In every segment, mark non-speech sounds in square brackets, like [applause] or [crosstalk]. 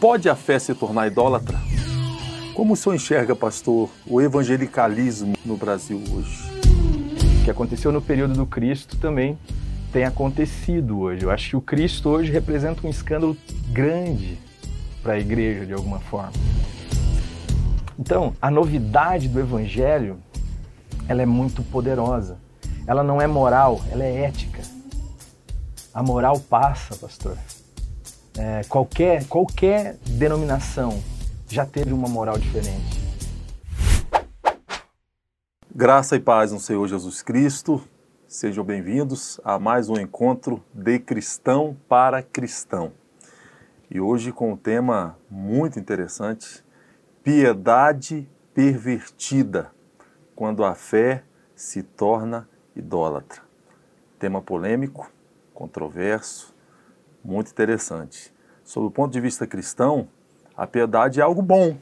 Pode a fé se tornar idólatra? Como o senhor enxerga, pastor, o evangelicalismo no Brasil hoje? O que aconteceu no período do Cristo também tem acontecido hoje. Eu acho que o Cristo hoje representa um escândalo grande para a igreja, de alguma forma. Então, a novidade do evangelho, ela é muito poderosa. Ela não é moral, ela é ética. A moral passa, pastor. É, qualquer, qualquer denominação já teve uma moral diferente. Graça e paz no Senhor Jesus Cristo. Sejam bem-vindos a mais um encontro de cristão para cristão. E hoje com um tema muito interessante: piedade pervertida, quando a fé se torna idólatra. Tema polêmico, controverso, muito interessante. Sob o ponto de vista cristão, a piedade é algo bom.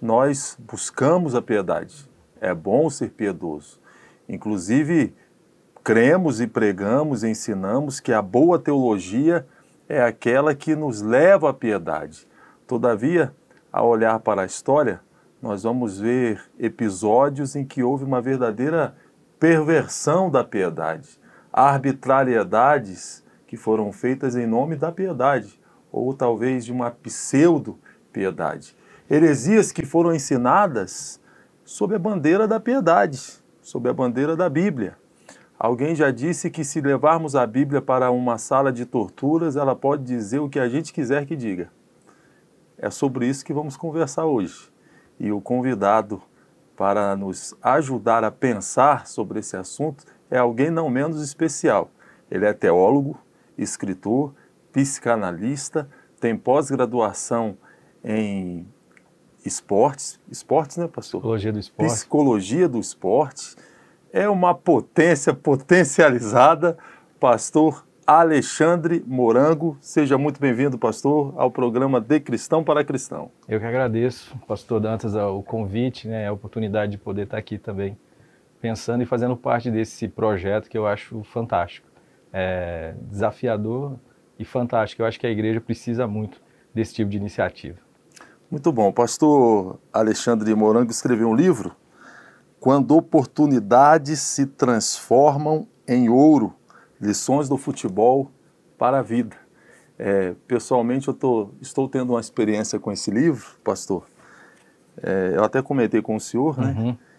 Nós buscamos a piedade. É bom ser piedoso. Inclusive, cremos e pregamos e ensinamos que a boa teologia é aquela que nos leva à piedade. Todavia, ao olhar para a história, nós vamos ver episódios em que houve uma verdadeira perversão da piedade, arbitrariedades que foram feitas em nome da piedade, ou talvez de uma pseudo-piedade. Heresias que foram ensinadas sob a bandeira da piedade, sob a bandeira da Bíblia. Alguém já disse que se levarmos a Bíblia para uma sala de torturas, ela pode dizer o que a gente quiser que diga. É sobre isso que vamos conversar hoje. E o convidado para nos ajudar a pensar sobre esse assunto é alguém não menos especial. Ele é teólogo, escritor, psicanalista, tem pós-graduação em esportes, esportes, né, pastor? Psicologia do esporte. Psicologia do esporte. É uma potência potencializada, pastor Alexandre Morango. Seja muito bem-vindo, pastor, ao programa De Cristão para Cristão. Eu que agradeço, pastor Dantas, o convite, né, a oportunidade de poder estar aqui também, pensando e fazendo parte desse projeto que eu acho fantástico é, desafiador e fantástico. Eu acho que a igreja precisa muito desse tipo de iniciativa. Muito bom. O pastor Alexandre Morango escreveu um livro, Quando Oportunidades se Transformam em Ouro, Lições do Futebol para a Vida. É, pessoalmente, eu tô, estou tendo uma experiência com esse livro, pastor. É, eu até comentei com o senhor, né? Uhum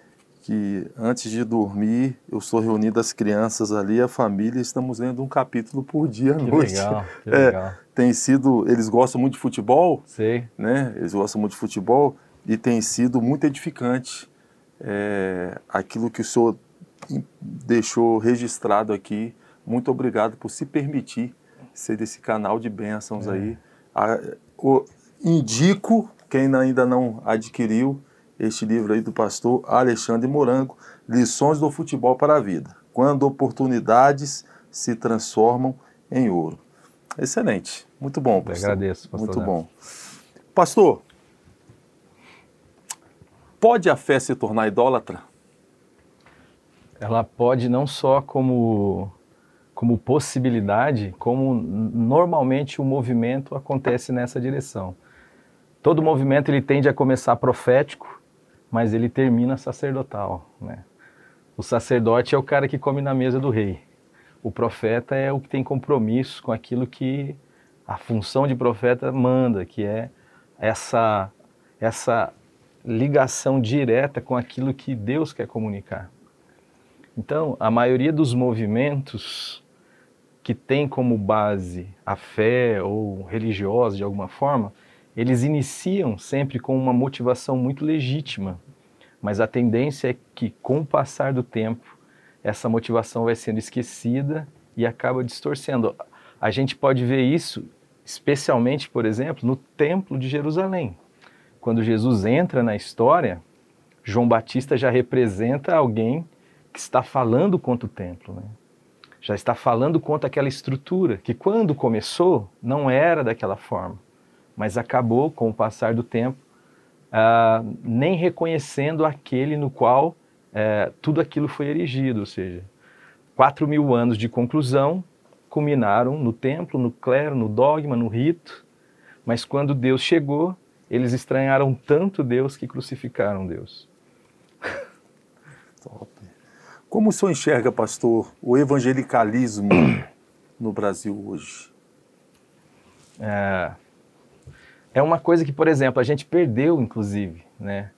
que antes de dormir eu sou reunido as crianças ali, a família, estamos lendo um capítulo por dia à que noite. Legal, que é, legal. Tem sido, eles gostam muito de futebol, Sei. né? Eles gostam muito de futebol e tem sido muito edificante é, aquilo que o senhor deixou registrado aqui. Muito obrigado por se permitir ser desse canal de bênçãos é. aí. A, o, indico quem ainda não adquiriu este livro aí do pastor Alexandre Morango, Lições do Futebol para a Vida, quando oportunidades se transformam em ouro. Excelente, muito bom, pastor. Eu agradeço, pastor. Muito bom. Pastor, pode a fé se tornar idólatra? Ela pode não só como como possibilidade, como normalmente o movimento acontece nessa direção. Todo movimento ele tende a começar profético mas ele termina sacerdotal. Né? O sacerdote é o cara que come na mesa do rei. O profeta é o que tem compromisso com aquilo que a função de profeta manda, que é essa, essa ligação direta com aquilo que Deus quer comunicar. Então, a maioria dos movimentos que tem como base a fé ou religiosa de alguma forma, eles iniciam sempre com uma motivação muito legítima, mas a tendência é que, com o passar do tempo, essa motivação vai sendo esquecida e acaba distorcendo. A gente pode ver isso, especialmente, por exemplo, no Templo de Jerusalém. Quando Jesus entra na história, João Batista já representa alguém que está falando contra o templo, né? já está falando contra aquela estrutura que, quando começou, não era daquela forma mas acabou, com o passar do tempo, uh, nem reconhecendo aquele no qual uh, tudo aquilo foi erigido, ou seja, quatro mil anos de conclusão culminaram no templo, no clero, no dogma, no rito, mas quando Deus chegou, eles estranharam tanto Deus que crucificaram Deus. [laughs] Top. Como o senhor enxerga, pastor, o evangelicalismo no Brasil hoje? É, é uma coisa que, por exemplo, a gente perdeu, inclusive, né?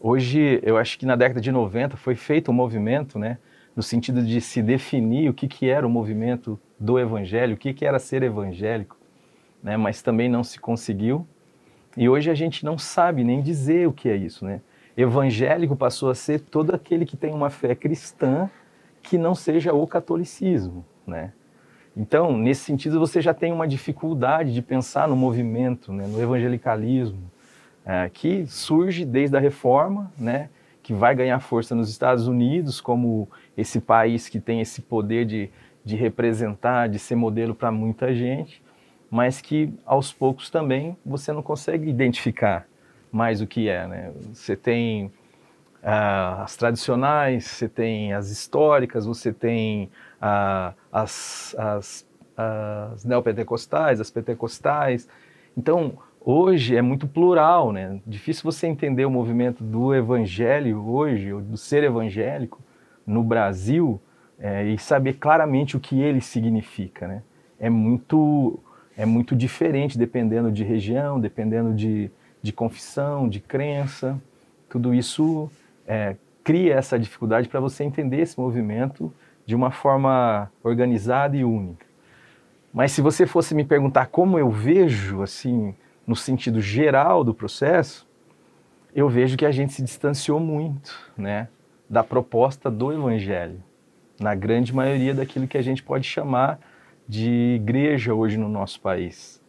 Hoje, eu acho que na década de 90 foi feito um movimento, né? No sentido de se definir o que, que era o movimento do evangelho, o que, que era ser evangélico, né? Mas também não se conseguiu. E hoje a gente não sabe nem dizer o que é isso, né? Evangélico passou a ser todo aquele que tem uma fé cristã que não seja o catolicismo, né? Então, nesse sentido, você já tem uma dificuldade de pensar no movimento, né, no evangelicalismo, é, que surge desde a reforma, né, que vai ganhar força nos Estados Unidos como esse país que tem esse poder de, de representar, de ser modelo para muita gente, mas que aos poucos também você não consegue identificar mais o que é. Né? Você tem uh, as tradicionais, você tem as históricas, você tem uh, as, as, as neopentecostais, as pentecostais. Então, hoje é muito plural, né? Difícil você entender o movimento do evangelho hoje, ou do ser evangélico no Brasil, é, e saber claramente o que ele significa, né? É muito é muito diferente dependendo de região, dependendo de, de confissão, de crença. Tudo isso é, cria essa dificuldade para você entender esse movimento de uma forma organizada e única. Mas se você fosse me perguntar como eu vejo, assim, no sentido geral do processo, eu vejo que a gente se distanciou muito, né, da proposta do evangelho, na grande maioria daquilo que a gente pode chamar de igreja hoje no nosso país.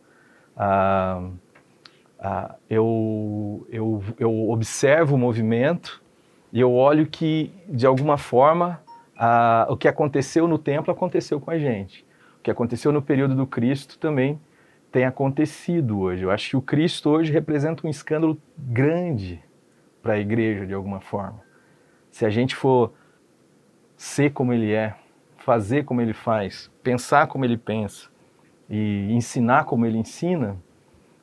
Ah, ah, eu, eu, eu observo o movimento e eu olho que, de alguma forma, ah, o que aconteceu no templo aconteceu com a gente. O que aconteceu no período do Cristo também tem acontecido hoje. Eu acho que o Cristo hoje representa um escândalo grande para a igreja, de alguma forma. Se a gente for ser como ele é, fazer como ele faz, pensar como ele pensa e ensinar como ele ensina,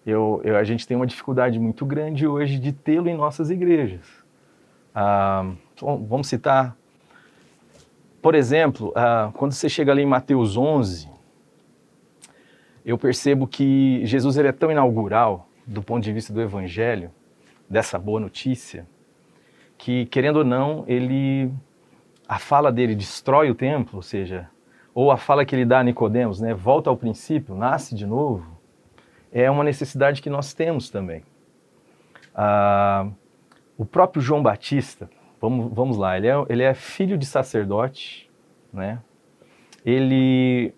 eu, eu, a gente tem uma dificuldade muito grande hoje de tê-lo em nossas igrejas. Ah, vamos citar, por exemplo, ah, quando você chega ali em Mateus 11, eu percebo que Jesus ele é tão inaugural do ponto de vista do Evangelho, dessa boa notícia, que querendo ou não, ele a fala dele destrói o templo, ou seja, ou a fala que ele dá a Nicodemos, né, volta ao princípio, nasce de novo, é uma necessidade que nós temos também. Ah, o próprio João Batista, vamos, vamos lá, ele é, ele é filho de sacerdote, né? Ele,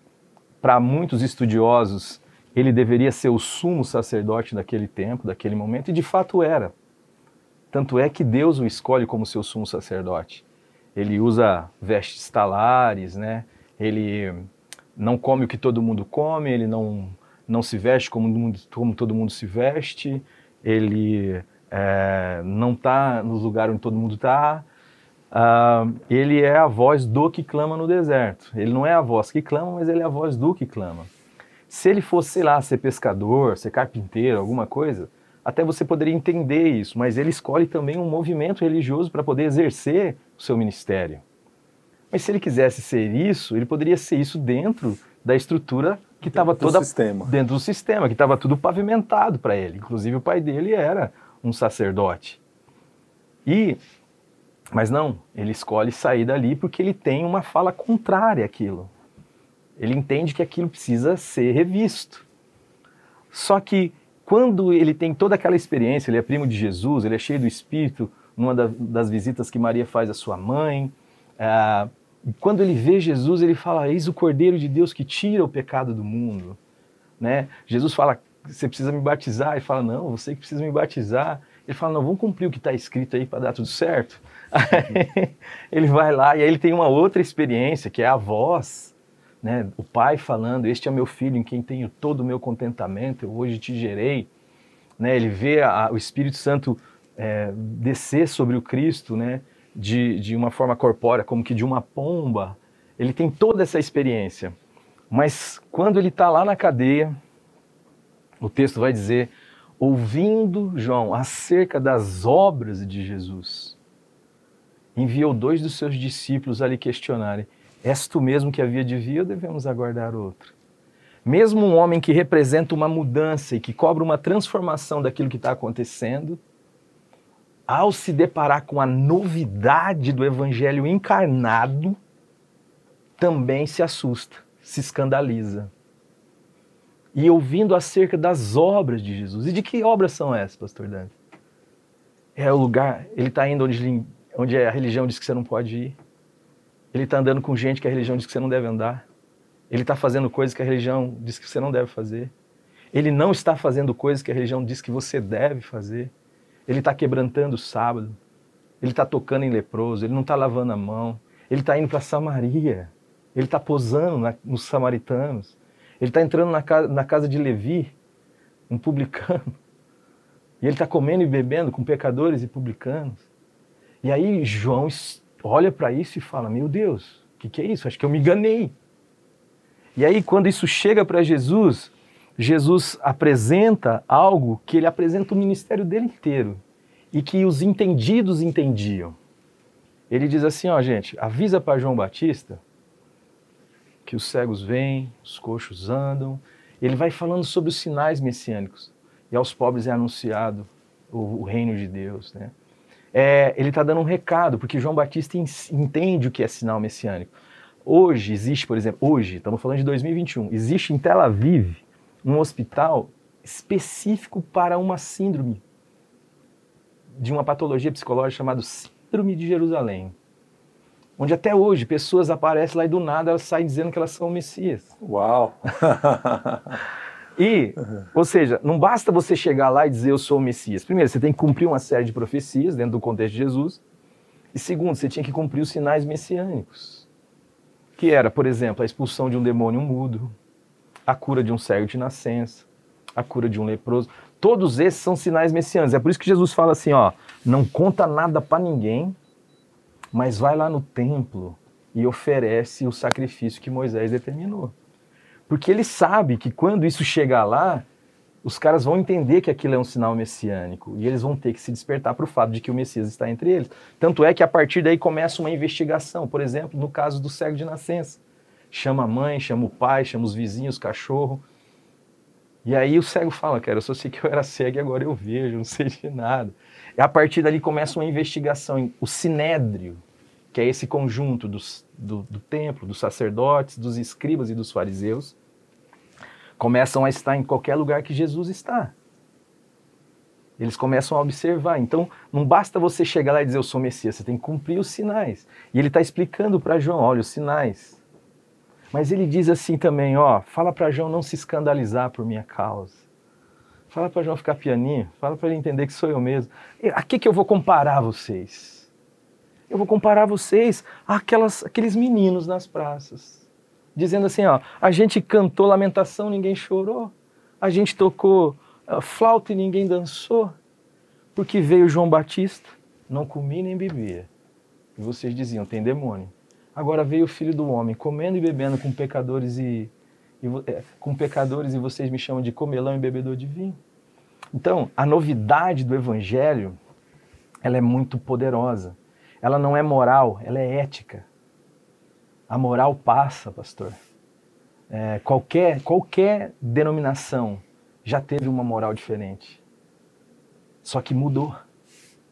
para muitos estudiosos, ele deveria ser o sumo sacerdote daquele tempo, daquele momento, e de fato era. Tanto é que Deus o escolhe como seu sumo sacerdote ele usa vestes talares, né? Ele não come o que todo mundo come, ele não, não se veste como, como todo mundo se veste, ele é, não está no lugar onde todo mundo está. Uh, ele é a voz do que clama no deserto. Ele não é a voz que clama, mas ele é a voz do que clama. Se ele fosse, sei lá, ser pescador, ser carpinteiro, alguma coisa, até você poderia entender isso, mas ele escolhe também um movimento religioso para poder exercer o seu ministério. Mas se ele quisesse ser isso, ele poderia ser isso dentro da estrutura que estava toda dentro do sistema, que estava tudo pavimentado para ele. Inclusive o pai dele era um sacerdote. E mas não, ele escolhe sair dali porque ele tem uma fala contrária àquilo. Ele entende que aquilo precisa ser revisto. Só que quando ele tem toda aquela experiência, ele é primo de Jesus, ele é cheio do Espírito, numa das visitas que Maria faz à sua mãe, é, quando ele vê Jesus, ele fala: Eis o Cordeiro de Deus que tira o pecado do mundo. Né? Jesus fala: Você precisa me batizar. Ele fala: Não, você que precisa me batizar. Ele fala: Não, vamos cumprir o que está escrito aí para dar tudo certo. Aí, [laughs] ele vai lá e aí ele tem uma outra experiência, que é a voz né? O pai falando: Este é meu filho em quem tenho todo o meu contentamento, eu hoje te gerei. Né? Ele vê a, o Espírito Santo é, descer sobre o Cristo né? de, de uma forma corpórea, como que de uma pomba. Ele tem toda essa experiência. Mas quando ele está lá na cadeia, o texto vai dizer: ouvindo João acerca das obras de Jesus, enviou dois dos seus discípulos a lhe questionarem: És tu mesmo que havia de vir ou devemos aguardar outro? Mesmo um homem que representa uma mudança e que cobra uma transformação daquilo que está acontecendo, ao se deparar com a novidade do evangelho encarnado, também se assusta, se escandaliza. E ouvindo acerca das obras de Jesus. E de que obras são essas, pastor Dante? É o lugar, ele está indo onde, onde a religião diz que você não pode ir. Ele está andando com gente que a religião diz que você não deve andar. Ele está fazendo coisas que a religião diz que você não deve fazer. Ele não está fazendo coisas que a religião diz que você deve fazer. Ele está quebrantando o sábado. Ele está tocando em leproso. Ele não está lavando a mão. Ele está indo para Samaria. Ele está posando na, nos samaritanos. Ele está entrando na casa, na casa de Levi, um publicano. [laughs] E ele está comendo e bebendo com pecadores e publicanos. E aí João olha para isso e fala: Meu Deus, o que, que é isso? Acho que eu me enganei. E aí, quando isso chega para Jesus, Jesus apresenta algo que ele apresenta o ministério dele inteiro e que os entendidos entendiam. Ele diz assim, ó, gente, avisa para João Batista que os cegos vêm, os coxos andam. Ele vai falando sobre os sinais messiânicos e aos pobres é anunciado o, o reino de Deus, né? É, ele está dando um recado, porque João Batista entende o que é sinal messiânico. Hoje existe, por exemplo, hoje, estamos falando de 2021, existe em Tel Aviv um hospital específico para uma síndrome de uma patologia psicológica chamada Síndrome de Jerusalém. Onde até hoje pessoas aparecem lá e do nada elas saem dizendo que elas são o Messias. Uau! [laughs] e, ou seja, não basta você chegar lá e dizer eu sou o Messias. Primeiro, você tem que cumprir uma série de profecias dentro do contexto de Jesus. E segundo, você tinha que cumprir os sinais messiânicos. Que era, por exemplo, a expulsão de um demônio mudo, a cura de um cego de nascença, a cura de um leproso. Todos esses são sinais messiânicos. É por isso que Jesus fala assim, ó, não conta nada para ninguém, mas vai lá no templo e oferece o sacrifício que Moisés determinou. Porque ele sabe que quando isso chegar lá, os caras vão entender que aquilo é um sinal messiânico e eles vão ter que se despertar para o fato de que o Messias está entre eles. Tanto é que a partir daí começa uma investigação, por exemplo, no caso do cego de nascença chama a mãe, chama o pai, chama os vizinhos, cachorro. E aí o cego fala, cara, eu só sei que eu era cego e agora eu vejo, não sei de nada. E a partir dali começa uma investigação, o sinédrio, que é esse conjunto dos, do, do templo, dos sacerdotes, dos escribas e dos fariseus, começam a estar em qualquer lugar que Jesus está. Eles começam a observar. Então, não basta você chegar lá e dizer eu sou Messias, você tem que cumprir os sinais. E ele está explicando para João: olha, os sinais mas ele diz assim também, ó, fala para João não se escandalizar por minha causa. Fala para João ficar pianinho, fala para ele entender que sou eu mesmo. A que, que eu vou comparar vocês? Eu vou comparar vocês àquelas, àqueles meninos nas praças. Dizendo assim, ó, a gente cantou lamentação, ninguém chorou. A gente tocou uh, flauta e ninguém dançou. Porque veio João Batista, não comia nem bebia. E vocês diziam, tem demônio. Agora veio o Filho do Homem, comendo e bebendo com pecadores e, e é, com pecadores e vocês me chamam de comelão e bebedor de vinho. Então, a novidade do Evangelho, ela é muito poderosa. Ela não é moral, ela é ética. A moral passa, pastor. É, qualquer, qualquer denominação já teve uma moral diferente. Só que mudou.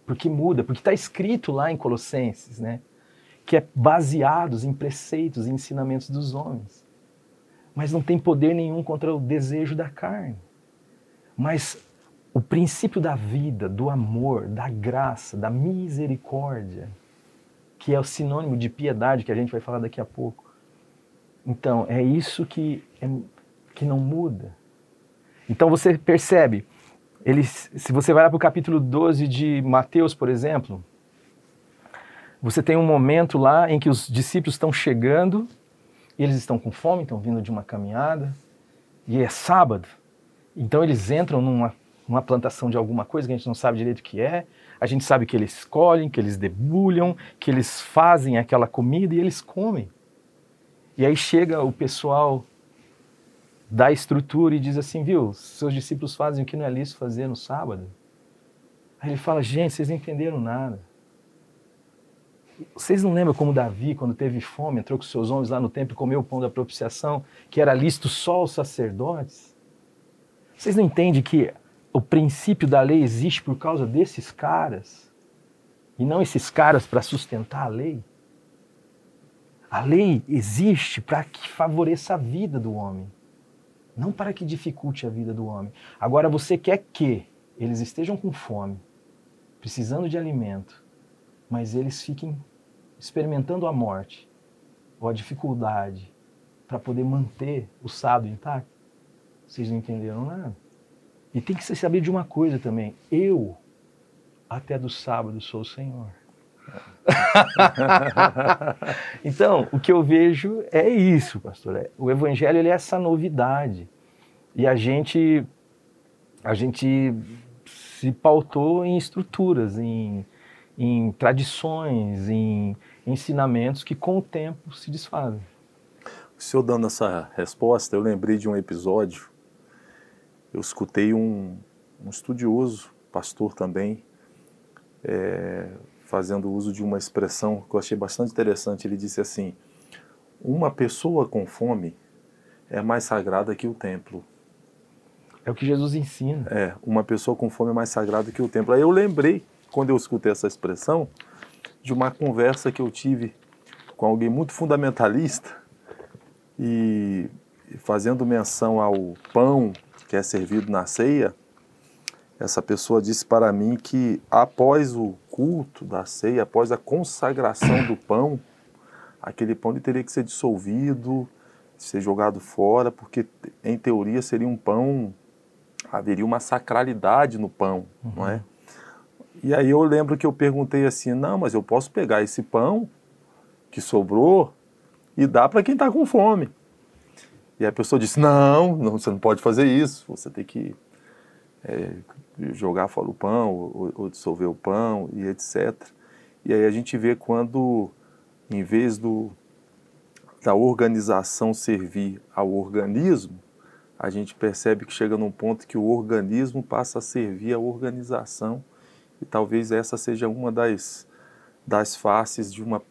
Porque muda, porque está escrito lá em Colossenses, né? Que é baseados em preceitos e ensinamentos dos homens. Mas não tem poder nenhum contra o desejo da carne. Mas o princípio da vida, do amor, da graça, da misericórdia, que é o sinônimo de piedade que a gente vai falar daqui a pouco. Então, é isso que, é, que não muda. Então você percebe, ele, se você vai lá para o capítulo 12 de Mateus, por exemplo, você tem um momento lá em que os discípulos estão chegando, e eles estão com fome, estão vindo de uma caminhada, e é sábado. Então eles entram numa, numa plantação de alguma coisa que a gente não sabe direito o que é. A gente sabe que eles colhem, que eles debulham, que eles fazem aquela comida e eles comem. E aí chega o pessoal dá estrutura e diz assim, viu, seus discípulos fazem o que não é lícito fazer no sábado. Aí ele fala, gente, vocês não entenderam nada. Vocês não lembram como Davi, quando teve fome, entrou com seus homens lá no templo e comeu o pão da propiciação, que era lícito só aos sacerdotes? Vocês não entendem que o princípio da lei existe por causa desses caras? E não esses caras para sustentar a lei? A lei existe para que favoreça a vida do homem, não para que dificulte a vida do homem. Agora você quer que eles estejam com fome, precisando de alimento, mas eles fiquem experimentando a morte ou a dificuldade para poder manter o sábado intacto? Vocês não entenderam nada. E tem que se saber de uma coisa também. Eu, até do sábado, sou o Senhor. [laughs] então, o que eu vejo é isso, pastor. É, o evangelho ele é essa novidade. E a gente a gente se pautou em estruturas, em, em tradições, em ensinamentos que com o tempo se desfazem. O senhor dando essa resposta, eu lembrei de um episódio. Eu escutei um, um estudioso, pastor também, é, fazendo uso de uma expressão que eu achei bastante interessante. Ele disse assim: Uma pessoa com fome é mais sagrada que o templo. É o que Jesus ensina. É, uma pessoa com fome é mais sagrada que o templo. Aí eu lembrei, quando eu escutei essa expressão, de uma conversa que eu tive com alguém muito fundamentalista e fazendo menção ao pão que é servido na ceia essa pessoa disse para mim que após o culto da ceia, após a consagração do pão, aquele pão teria que ser dissolvido, ser jogado fora, porque em teoria seria um pão, haveria uma sacralidade no pão, uhum. não é? E aí eu lembro que eu perguntei assim, não, mas eu posso pegar esse pão que sobrou e dar para quem está com fome. E a pessoa disse, não, não, você não pode fazer isso, você tem que é, jogar fora o pão, ou, ou, dissolver o pão e etc. E aí a gente vê quando, em vez do, da organização servir ao organismo, a gente percebe que chega num ponto que o organismo passa a servir a organização e talvez essa seja uma das, das faces de uma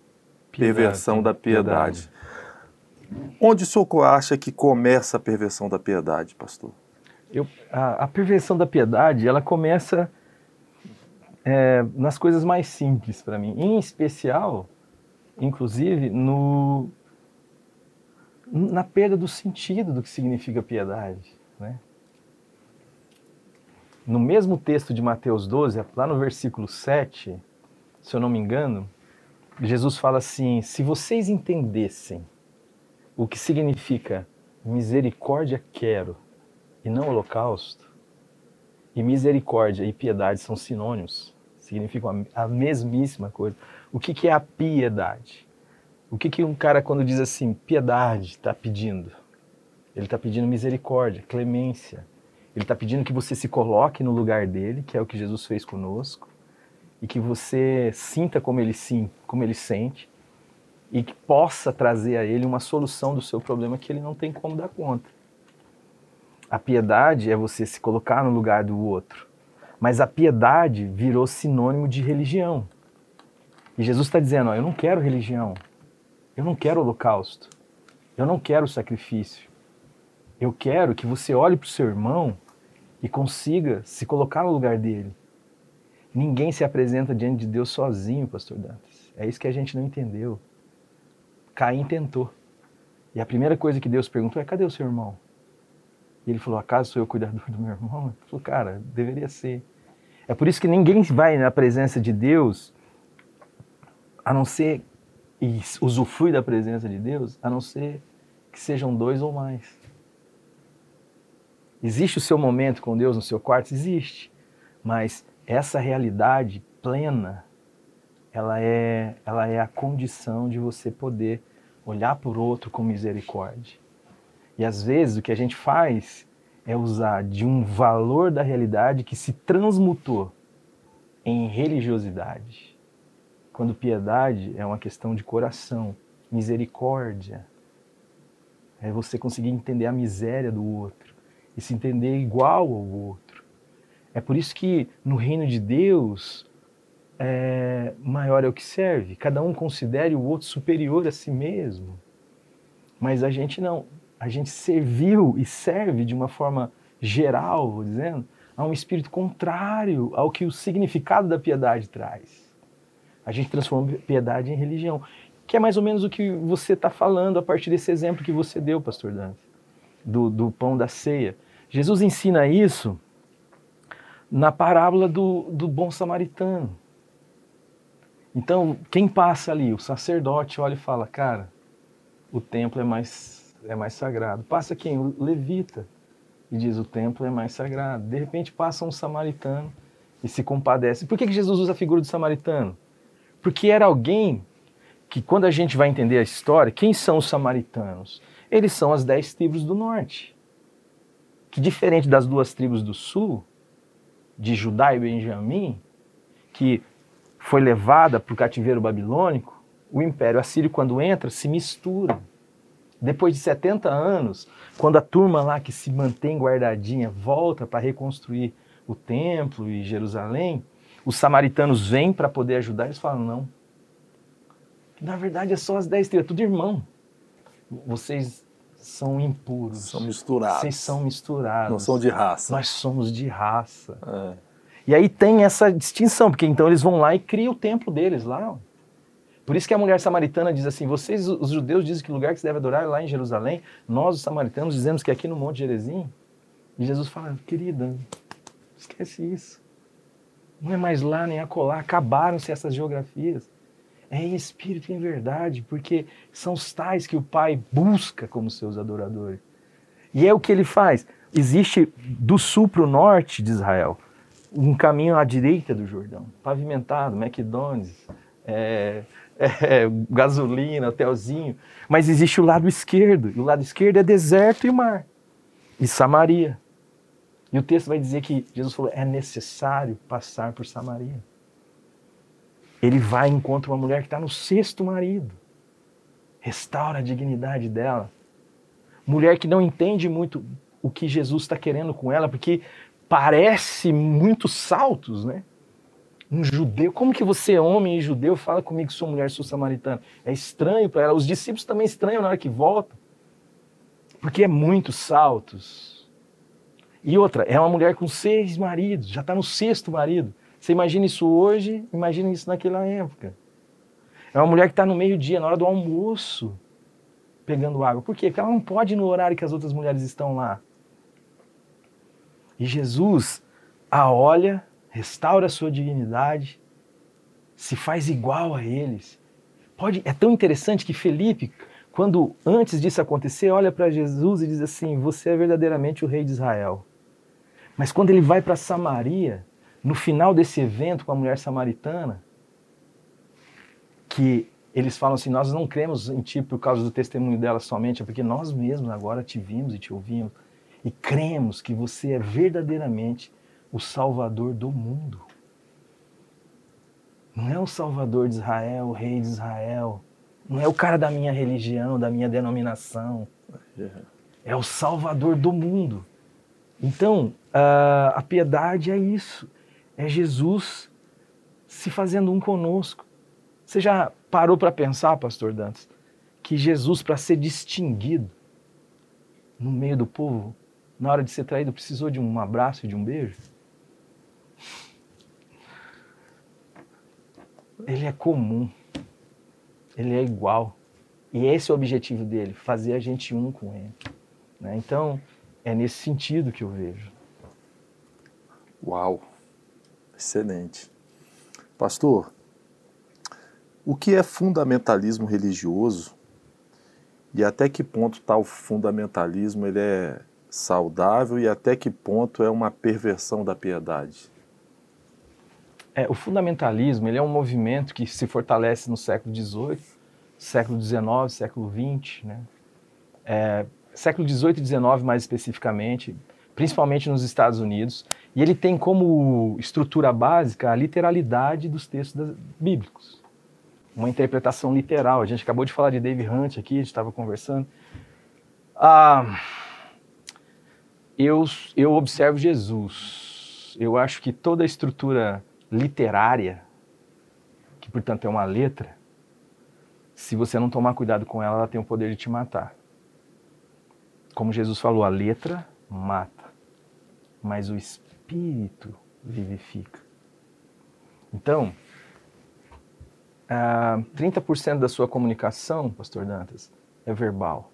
piedade, perversão da piedade. piedade. Onde o senhor acha que começa a perversão da piedade, pastor? eu, a, a, perversão da piedade, ela começa é, nas coisas mais simples para mim. Em especial, inclusive, no, na perda do sentido do que significa piedade. Né? No mesmo texto de Mateus 12, lá no versículo 7, se eu não me engano, Jesus fala assim: se vocês entendessem o que significa misericórdia quero e não holocausto. E misericórdia e piedade são sinônimos, significam a mesmíssima coisa. O que, que é a piedade? O que, que um cara, quando diz assim, piedade, está pedindo? Ele está pedindo misericórdia, clemência. Ele está pedindo que você se coloque no lugar dele, que é o que Jesus fez conosco, e que você sinta como ele sim, como ele sente, e que possa trazer a ele uma solução do seu problema que ele não tem como dar conta. A piedade é você se colocar no lugar do outro. Mas a piedade virou sinônimo de religião. E Jesus está dizendo: ó, eu não quero religião, eu não quero holocausto, eu não quero sacrifício. Eu quero que você olhe para o seu irmão e consiga se colocar no lugar dele. Ninguém se apresenta diante de Deus sozinho, Pastor Dantas. É isso que a gente não entendeu. Caim tentou. E a primeira coisa que Deus perguntou é: cadê o seu irmão? E ele falou: acaso sou eu cuidador do meu irmão? Ele falou: cara, deveria ser. É por isso que ninguém vai na presença de Deus a não ser e usufrui da presença de Deus, a não ser que sejam dois ou mais. Existe o seu momento com Deus no seu quarto? Existe. Mas essa realidade plena, ela é, ela é a condição de você poder olhar por outro com misericórdia e às vezes o que a gente faz é usar de um valor da realidade que se transmutou em religiosidade. Quando piedade é uma questão de coração, misericórdia. É você conseguir entender a miséria do outro e se entender igual ao outro. É por isso que no reino de Deus, é, maior é o que serve. Cada um considere o outro superior a si mesmo. Mas a gente não. A gente serviu e serve de uma forma geral, vou dizendo, a um espírito contrário ao que o significado da piedade traz. A gente transforma piedade em religião, que é mais ou menos o que você está falando a partir desse exemplo que você deu, pastor Dante, do, do pão da ceia. Jesus ensina isso na parábola do, do bom samaritano. Então, quem passa ali, o sacerdote olha e fala, cara, o templo é mais, é mais sagrado. Passa quem? O levita. E diz, o templo é mais sagrado. De repente passa um samaritano e se compadece. Por que, que Jesus usa a figura do samaritano? Porque era alguém que, quando a gente vai entender a história, quem são os samaritanos? Eles são as dez tribos do norte. Que diferente das duas tribos do sul, de Judá e Benjamim, que foi levada para o cativeiro babilônico, o Império Assírio, quando entra, se mistura. Depois de 70 anos, quando a turma lá que se mantém guardadinha volta para reconstruir o templo e Jerusalém, os samaritanos vêm para poder ajudar, eles falam: não. Na verdade, é só as dez tribos, é tudo irmão. Vocês são impuros. São misturados. Vocês são misturados. Não são de raça. Nós somos de raça. É. E aí tem essa distinção, porque então eles vão lá e criam o templo deles lá. Por isso que a mulher samaritana diz assim: vocês, os judeus, dizem que o lugar que se deve adorar é lá em Jerusalém, nós, os samaritanos, dizemos que é aqui no Monte Jerezim. E Jesus fala: querida, esquece isso. Não é mais lá nem acolá, acabaram-se essas geografias. É em espírito e em verdade, porque são os tais que o Pai busca como seus adoradores. E é o que ele faz. Existe do sul para o norte de Israel um caminho à direita do Jordão, pavimentado, McDonald's, é, é, gasolina, hotelzinho. Mas existe o lado esquerdo, e o lado esquerdo é deserto e mar, e Samaria. E o texto vai dizer que Jesus falou: é necessário passar por Samaria. Ele vai e encontra uma mulher que está no sexto marido, restaura a dignidade dela. Mulher que não entende muito o que Jesus está querendo com ela, porque parece muitos saltos, né? Um judeu, como que você, é homem e judeu, fala comigo que sou mulher, sou samaritana? É estranho para ela. Os discípulos também estranham na hora que voltam, porque é muitos saltos. E outra, é uma mulher com seis maridos, já está no sexto marido. Você imagina isso hoje, imagina isso naquela época. É uma mulher que está no meio-dia, na hora do almoço, pegando água. Por quê? Porque ela não pode ir no horário que as outras mulheres estão lá. E Jesus a olha, restaura a sua dignidade, se faz igual a eles. Pode, é tão interessante que Felipe, quando antes disso acontecer, olha para Jesus e diz assim: Você é verdadeiramente o rei de Israel. Mas quando ele vai para Samaria, no final desse evento com a mulher samaritana, que eles falam assim: Nós não cremos em ti por causa do testemunho dela somente, é porque nós mesmos agora te vimos e te ouvimos e cremos que você é verdadeiramente o Salvador do mundo. Não é o Salvador de Israel, o Rei de Israel. Não é o cara da minha religião, da minha denominação. É o Salvador do mundo. Então, a piedade é isso. É Jesus se fazendo um conosco. Você já parou para pensar, pastor Dantas, que Jesus, para ser distinguido no meio do povo, na hora de ser traído, precisou de um abraço e de um beijo? Ele é comum. Ele é igual. E esse é o objetivo dele, fazer a gente um com ele. Né? Então, é nesse sentido que eu vejo. Uau! Excelente. Pastor, o que é fundamentalismo religioso e até que ponto tal fundamentalismo ele é saudável e até que ponto é uma perversão da piedade? É, o fundamentalismo ele é um movimento que se fortalece no século XVIII, século XIX, século XX, né? É, século XVIII e XIX mais especificamente, principalmente nos Estados Unidos, e ele tem como estrutura básica a literalidade dos textos bíblicos, uma interpretação literal. A gente acabou de falar de Dave Hunt aqui, a gente estava conversando Ah, eu, eu observo Jesus. Eu acho que toda a estrutura literária, que portanto é uma letra, se você não tomar cuidado com ela, ela tem o poder de te matar. Como Jesus falou, a letra mata, mas o espírito vivifica. Então, uh, 30% da sua comunicação, pastor Dantas, é verbal.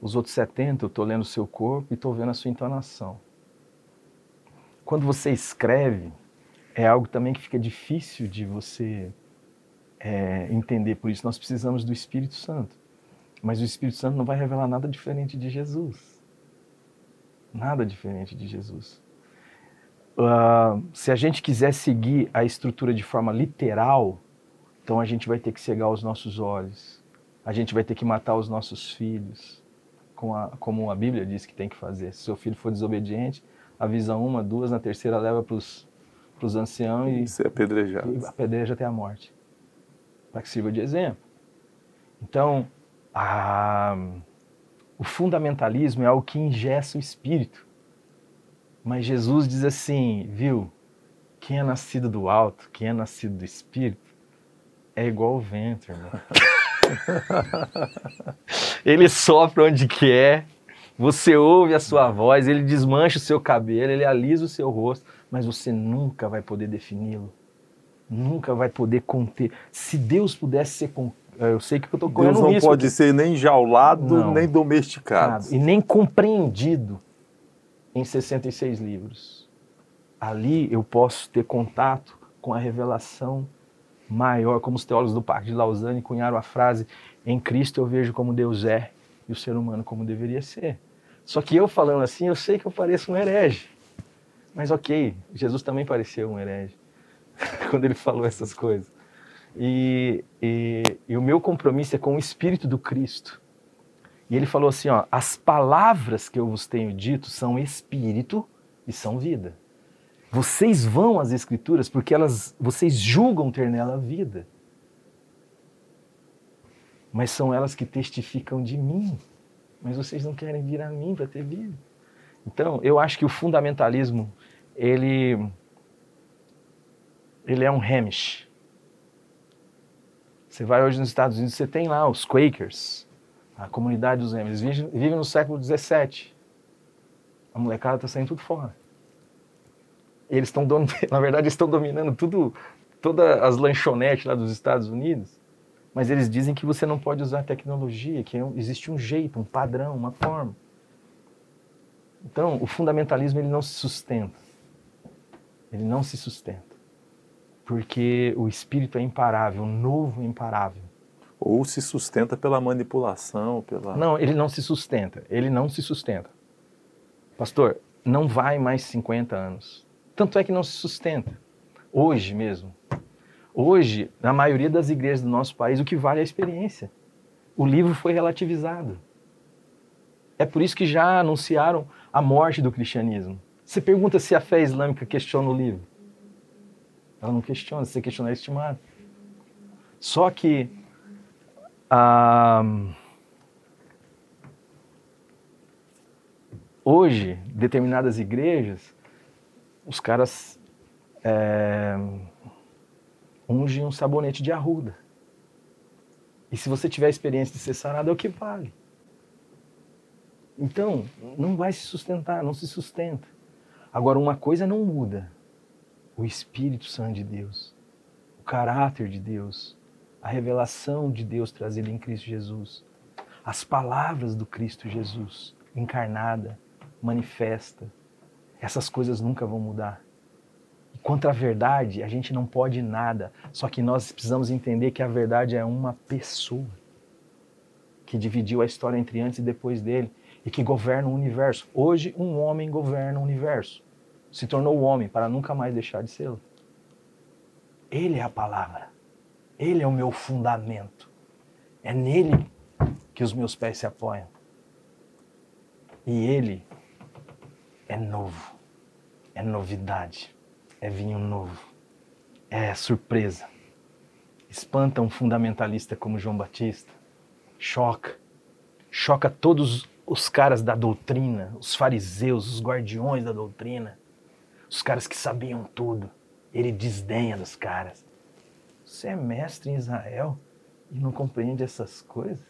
Os outros 70% eu estou lendo o seu corpo e estou vendo a sua entonação. Quando você escreve, é algo também que fica difícil de você é, entender. Por isso, nós precisamos do Espírito Santo. Mas o Espírito Santo não vai revelar nada diferente de Jesus. Nada diferente de Jesus. Uh, se a gente quiser seguir a estrutura de forma literal, então a gente vai ter que cegar os nossos olhos, a gente vai ter que matar os nossos filhos, como a, como a Bíblia diz que tem que fazer. Se seu filho for desobediente, avisa uma, duas, na terceira leva para os anciãos e, Ser apedrejado. e apedreja até a morte, para que sirva de exemplo. Então, a, o fundamentalismo é algo que ingessa o espírito. Mas Jesus diz assim, viu? Quem é nascido do alto, quem é nascido do espírito, é igual o vento, irmão. [laughs] ele sopra onde quer, você ouve a sua voz, ele desmancha o seu cabelo, ele alisa o seu rosto, mas você nunca vai poder defini-lo. Nunca vai poder conter. Se Deus pudesse ser. Con... Eu sei que eu estou correndo Deus não risco pode aqui. ser nem jaulado, Não. nem domesticado. e nem compreendido em 66 livros. Ali eu posso ter contato com a revelação maior, como os teólogos do Parque de Lausanne cunharam a frase: em Cristo eu vejo como Deus é e o ser humano como deveria ser. Só que eu falando assim, eu sei que eu pareço um herege. Mas ok, Jesus também pareceu um herege [laughs] quando ele falou essas coisas. E, e, e o meu compromisso é com o Espírito do Cristo. E ele falou assim: ó, as palavras que eu vos tenho dito são espírito e são vida. Vocês vão às Escrituras porque elas, vocês julgam ter nela vida. Mas são elas que testificam de mim. Mas vocês não querem vir a mim para ter vida. Então, eu acho que o fundamentalismo, ele, ele é um Hamish. Você vai hoje nos Estados Unidos, você tem lá os Quakers, a comunidade dos vivem, vivem no século XVII. A molecada está saindo tudo fora. Eles estão, [laughs] na verdade, estão dominando tudo, todas as lanchonetes lá dos Estados Unidos. Mas eles dizem que você não pode usar tecnologia, que existe um jeito, um padrão, uma forma. Então, o fundamentalismo ele não se sustenta. Ele não se sustenta. Porque o espírito é imparável, o novo é imparável. Ou se sustenta pela manipulação, pela. Não, ele não se sustenta. Ele não se sustenta. Pastor, não vai mais 50 anos. Tanto é que não se sustenta. Hoje mesmo. Hoje, na maioria das igrejas do nosso país, o que vale é a experiência. O livro foi relativizado. É por isso que já anunciaram a morte do cristianismo. Você pergunta se a fé islâmica questiona o livro. Ela não questiona, se você questionar é estimado. Só que hoje, determinadas igrejas, os caras é, ungem um sabonete de arruda. E se você tiver a experiência de ser sarado, é o que vale. Então, não vai se sustentar, não se sustenta. Agora, uma coisa não muda: o Espírito Santo de Deus, o caráter de Deus, a revelação de Deus trazida em Cristo Jesus, as palavras do Cristo Jesus, encarnada, manifesta. Essas coisas nunca vão mudar. E contra a verdade, a gente não pode nada. Só que nós precisamos entender que a verdade é uma pessoa que dividiu a história entre antes e depois dele e que governa o universo. Hoje, um homem governa o universo. Se tornou homem para nunca mais deixar de ser. Ele é a palavra. Ele é o meu fundamento. É nele que os meus pés se apoiam. E ele é novo. É novidade. É vinho novo. É surpresa. Espanta um fundamentalista como João Batista. Choca. choca todos os caras da doutrina, os fariseus, os guardiões da doutrina, os caras que sabiam tudo. Ele desdenha dos caras. Você é mestre em Israel e não compreende essas coisas?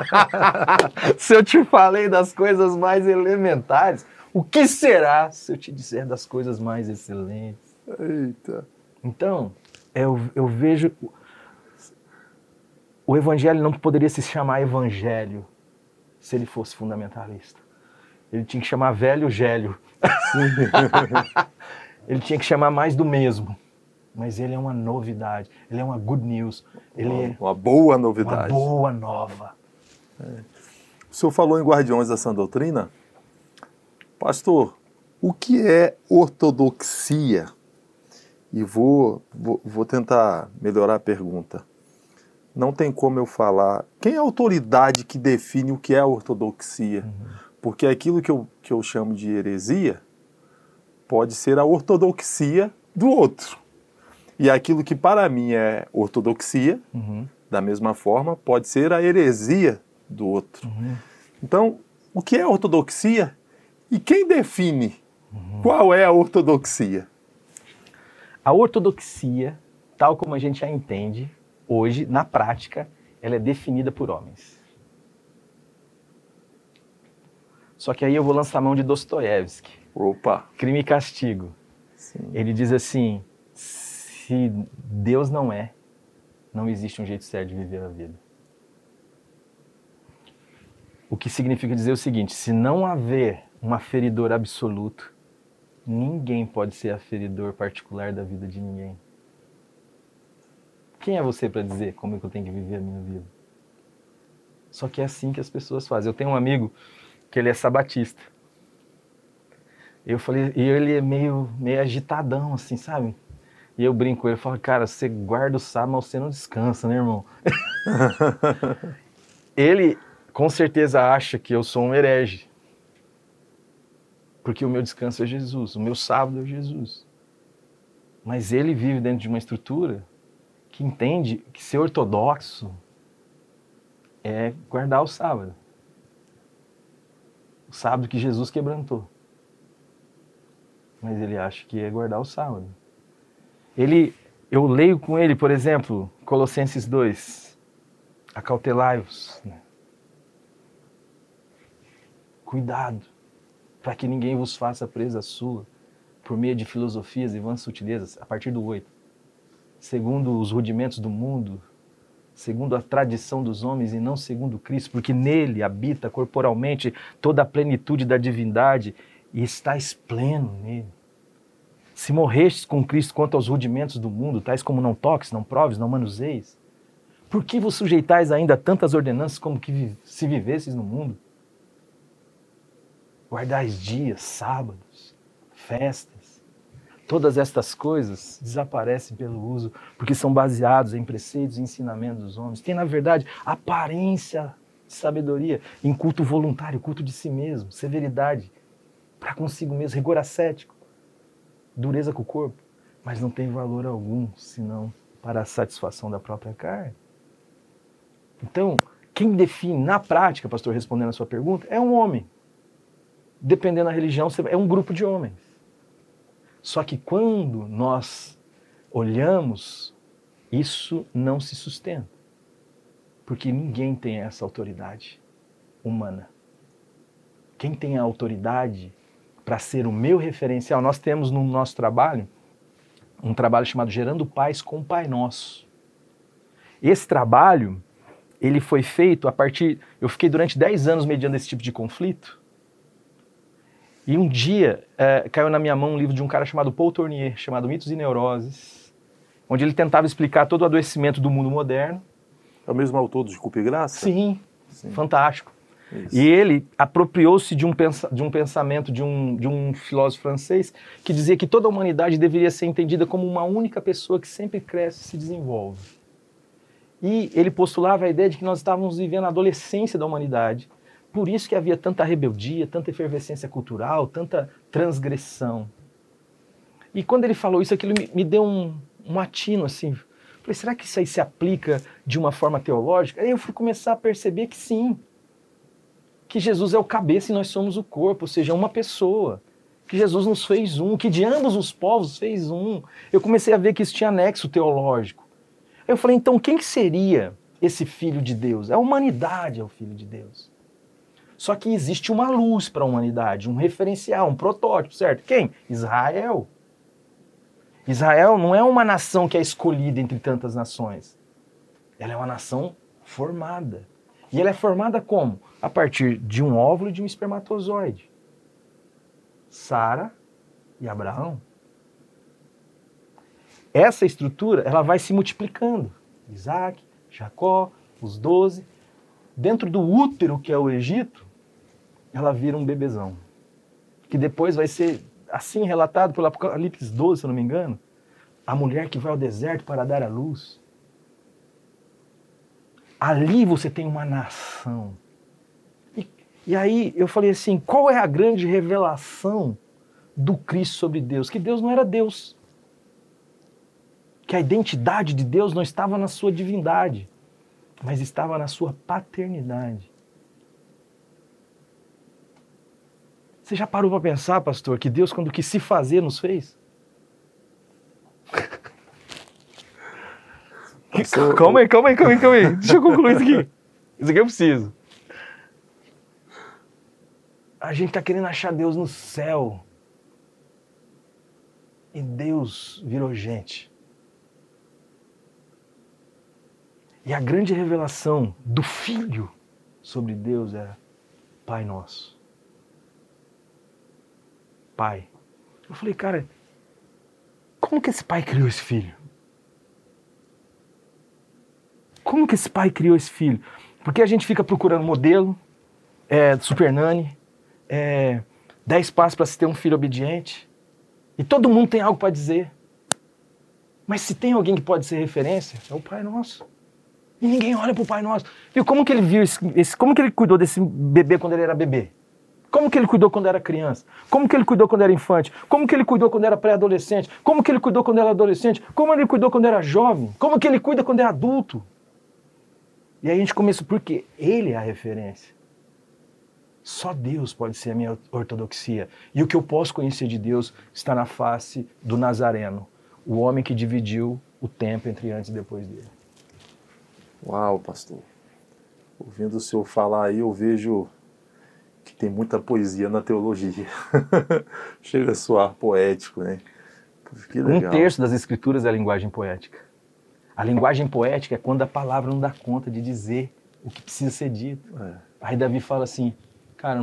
[laughs] se eu te falei das coisas mais elementares, o que será se eu te disser das coisas mais excelentes? Eita. Então, eu, eu vejo. O evangelho não poderia se chamar evangelho se ele fosse fundamentalista. Ele tinha que chamar velho gélio. [laughs] ele tinha que chamar mais do mesmo. Mas ele é uma novidade, ele é uma good news. Ele uma, é uma boa novidade. Uma boa nova. É. O senhor falou em Guardiões da Sã Doutrina. Pastor, o que é ortodoxia? E vou, vou, vou tentar melhorar a pergunta. Não tem como eu falar. Quem é a autoridade que define o que é a ortodoxia? Uhum. Porque aquilo que eu, que eu chamo de heresia pode ser a ortodoxia do outro. E aquilo que para mim é ortodoxia, uhum. da mesma forma, pode ser a heresia do outro. Uhum. Então, o que é ortodoxia e quem define uhum. qual é a ortodoxia? A ortodoxia, tal como a gente a entende hoje, na prática, ela é definida por homens. Só que aí eu vou lançar a mão de Dostoiévski. Opa! Crime e Castigo. Sim. Ele diz assim: se Deus não é, não existe um jeito certo de viver a vida. O que significa dizer o seguinte: se não haver um aferidor absoluto, Ninguém pode ser aferidor particular da vida de ninguém. Quem é você para dizer como é que eu tenho que viver a minha vida? Só que é assim que as pessoas fazem. Eu tenho um amigo que ele é sabatista. Eu falei, e ele é meio, meio agitadão, assim, sabe? E eu brinco, ele fala, cara, você guarda o sábado, mas você não descansa, né, irmão? [laughs] ele com certeza acha que eu sou um herege. Porque o meu descanso é Jesus, o meu sábado é Jesus. Mas ele vive dentro de uma estrutura que entende que ser ortodoxo é guardar o sábado. O sábado que Jesus quebrantou. Mas ele acha que é guardar o sábado. Ele, eu leio com ele, por exemplo, Colossenses 2, acautelai-vos. Né? Cuidado para que ninguém vos faça presa sua, por meio de filosofias e vãs sutilezas, a partir do 8. Segundo os rudimentos do mundo, segundo a tradição dos homens e não segundo Cristo, porque nele habita corporalmente toda a plenitude da divindade e estáis pleno nele. Se morrestes com Cristo quanto aos rudimentos do mundo, tais como não toques, não proves, não manuseis, por que vos sujeitais ainda a tantas ordenanças como que se vivesses no mundo? guardais dias, sábados, festas. Todas estas coisas desaparecem pelo uso, porque são baseados em preceitos e ensinamentos dos homens. Tem, na verdade, aparência de sabedoria em culto voluntário, culto de si mesmo, severidade para consigo mesmo, rigor ascético, dureza com o corpo, mas não tem valor algum senão para a satisfação da própria carne. Então, quem define na prática, pastor, respondendo a sua pergunta, é um homem dependendo da religião, é um grupo de homens. Só que quando nós olhamos, isso não se sustenta. Porque ninguém tem essa autoridade humana. Quem tem a autoridade para ser o meu referencial? Nós temos no nosso trabalho um trabalho chamado Gerando Paz com o Pai Nosso. Esse trabalho, ele foi feito a partir. Eu fiquei durante 10 anos mediando esse tipo de conflito e um dia é, caiu na minha mão um livro de um cara chamado Paul Tournier, chamado Mitos e Neuroses, onde ele tentava explicar todo o adoecimento do mundo moderno. É o mesmo autor de Culpa e Graça? Sim, Sim. fantástico. Isso. E ele apropriou-se de, um de um pensamento de um, de um filósofo francês que dizia que toda a humanidade deveria ser entendida como uma única pessoa que sempre cresce e se desenvolve. E ele postulava a ideia de que nós estávamos vivendo a adolescência da humanidade, por isso que havia tanta rebeldia, tanta efervescência cultural, tanta transgressão. E quando ele falou isso, aquilo me, me deu um, um atino assim. Falei, será que isso aí se aplica de uma forma teológica? Aí eu fui começar a perceber que sim. Que Jesus é o cabeça e nós somos o corpo, ou seja, uma pessoa. Que Jesus nos fez um, que de ambos os povos fez um. Eu comecei a ver que isso tinha anexo teológico. Eu falei, então quem que seria esse filho de Deus? A humanidade é o filho de Deus. Só que existe uma luz para a humanidade, um referencial, um protótipo, certo? Quem? Israel. Israel não é uma nação que é escolhida entre tantas nações. Ela é uma nação formada. E ela é formada como? A partir de um óvulo e de um espermatozoide. Sara e Abraão. Essa estrutura, ela vai se multiplicando. Isaac, Jacó, os doze. Dentro do útero que é o Egito, ela vira um bebezão. Que depois vai ser assim relatado pelo Apocalipse 12, se eu não me engano. A mulher que vai ao deserto para dar a luz. Ali você tem uma nação. E, aí eu falei assim: qual é a grande revelação do Cristo sobre Deus? Que Deus não era Deus. Que a identidade de Deus não estava na sua divindade, mas estava na sua paternidade. Você já parou para pensar, pastor, que Deus, quando quis se fazer, nos fez? [laughs] calma aí, calma aí, calma aí, calma aí. Deixa eu concluir isso aqui. Isso aqui eu preciso. A gente está querendo achar Deus no céu. E Deus virou gente. E a grande revelação do Filho sobre Deus é Pai Nosso. Pai. Eu falei, cara, como que esse pai criou esse filho? Como que esse pai criou esse filho? Porque a gente fica procurando modelo, é, super nani, é, 10 passos para se ter um filho obediente. E todo mundo tem algo para dizer. Mas se tem alguém que pode ser referência, é o Pai Nosso. E ninguém olha para o Pai Nosso. Viu como que ele viu esse, como que ele cuidou desse bebê quando ele era bebê? Como que ele cuidou quando era criança? Como que ele cuidou quando era infante? Como que ele cuidou quando era pré-adolescente? Como que ele cuidou quando era adolescente? Como ele cuidou quando era jovem? Como que ele cuida quando é adulto? E aí a gente começa porque ele é a referência. Só Deus pode ser a minha ortodoxia. E o que eu posso conhecer de Deus está na face do Nazareno, o homem que dividiu o tempo entre antes e depois dele. Uau, pastor. Ouvindo o senhor falar aí, eu vejo que tem muita poesia na teologia. [laughs] Chega a soar poético, né? Um terço das escrituras é a linguagem poética. A linguagem poética é quando a palavra não dá conta de dizer o que precisa ser dito. É. Aí Davi fala assim, cara,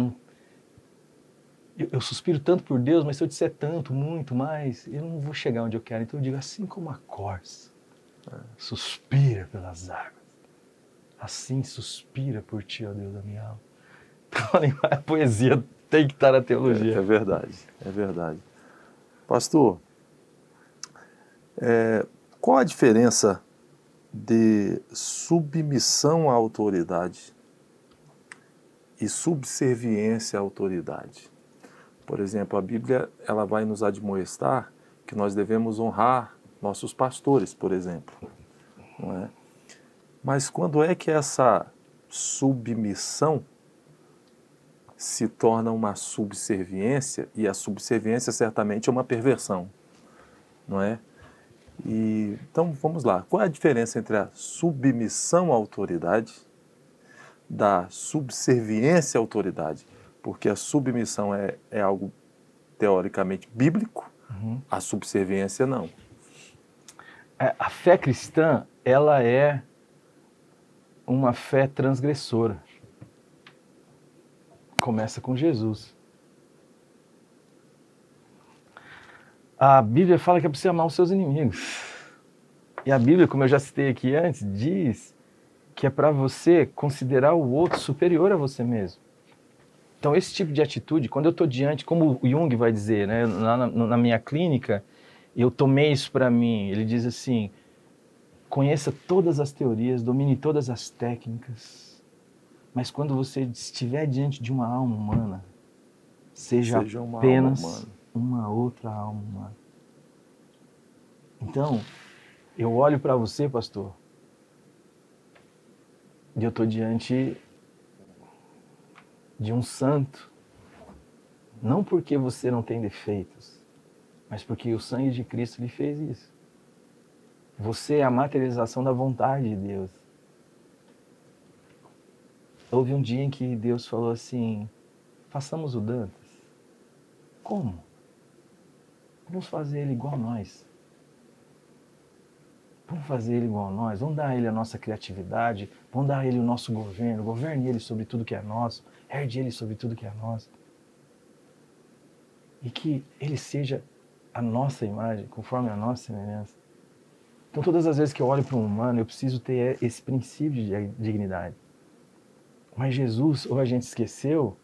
eu, eu, suspiro tanto por Deus, mas se eu disser tanto, muito mais, eu não vou chegar onde eu quero. Então eu digo assim como a corça é. suspira pelas águas, assim suspira por ti, ó Deus da minha alma. [laughs] Então a poesia tem que estar na teologia. É, é verdade, é verdade. Pastor, é, qual a diferença de submissão à autoridade e subserviência à autoridade? Por exemplo, a Bíblia ela vai nos admoestar que nós devemos honrar nossos pastores, por exemplo, não é? Mas quando é que essa submissão se torna uma subserviência e a subserviência certamente é uma perversão, não é? E, então vamos lá. Qual é a diferença entre a submissão à autoridade da subserviência à autoridade? Porque a submissão é, é algo teoricamente bíblico, uhum. a subserviência não. É, a fé cristã, ela é uma fé transgressora. Começa com Jesus. A Bíblia fala que é para você amar os seus inimigos. E a Bíblia, como eu já citei aqui antes, diz que é para você considerar o outro superior a você mesmo. Então, esse tipo de atitude, quando eu estou diante, como o Jung vai dizer, né, na, na minha clínica, eu tomei isso para mim. Ele diz assim: conheça todas as teorias, domine todas as técnicas, mas quando você estiver diante de uma alma humana, seja, seja apenas uma outra alma humana. Então, eu olho para você, pastor, e eu estou diante de um santo, não porque você não tem defeitos, mas porque o sangue de Cristo lhe fez isso. Você é a materialização da vontade de Deus. Houve um dia em que Deus falou assim: façamos o Dantas. Como? Vamos fazer ele igual a nós. Vamos fazer ele igual a nós. Vamos dar a ele a nossa criatividade. Vamos dar a ele o nosso governo. Governe ele sobre tudo que é nosso. Herde ele sobre tudo que é nosso. E que ele seja a nossa imagem, conforme a nossa semelhança. Então, todas as vezes que eu olho para um humano, eu preciso ter esse princípio de dignidade. Mas Jesus, ou a gente esqueceu,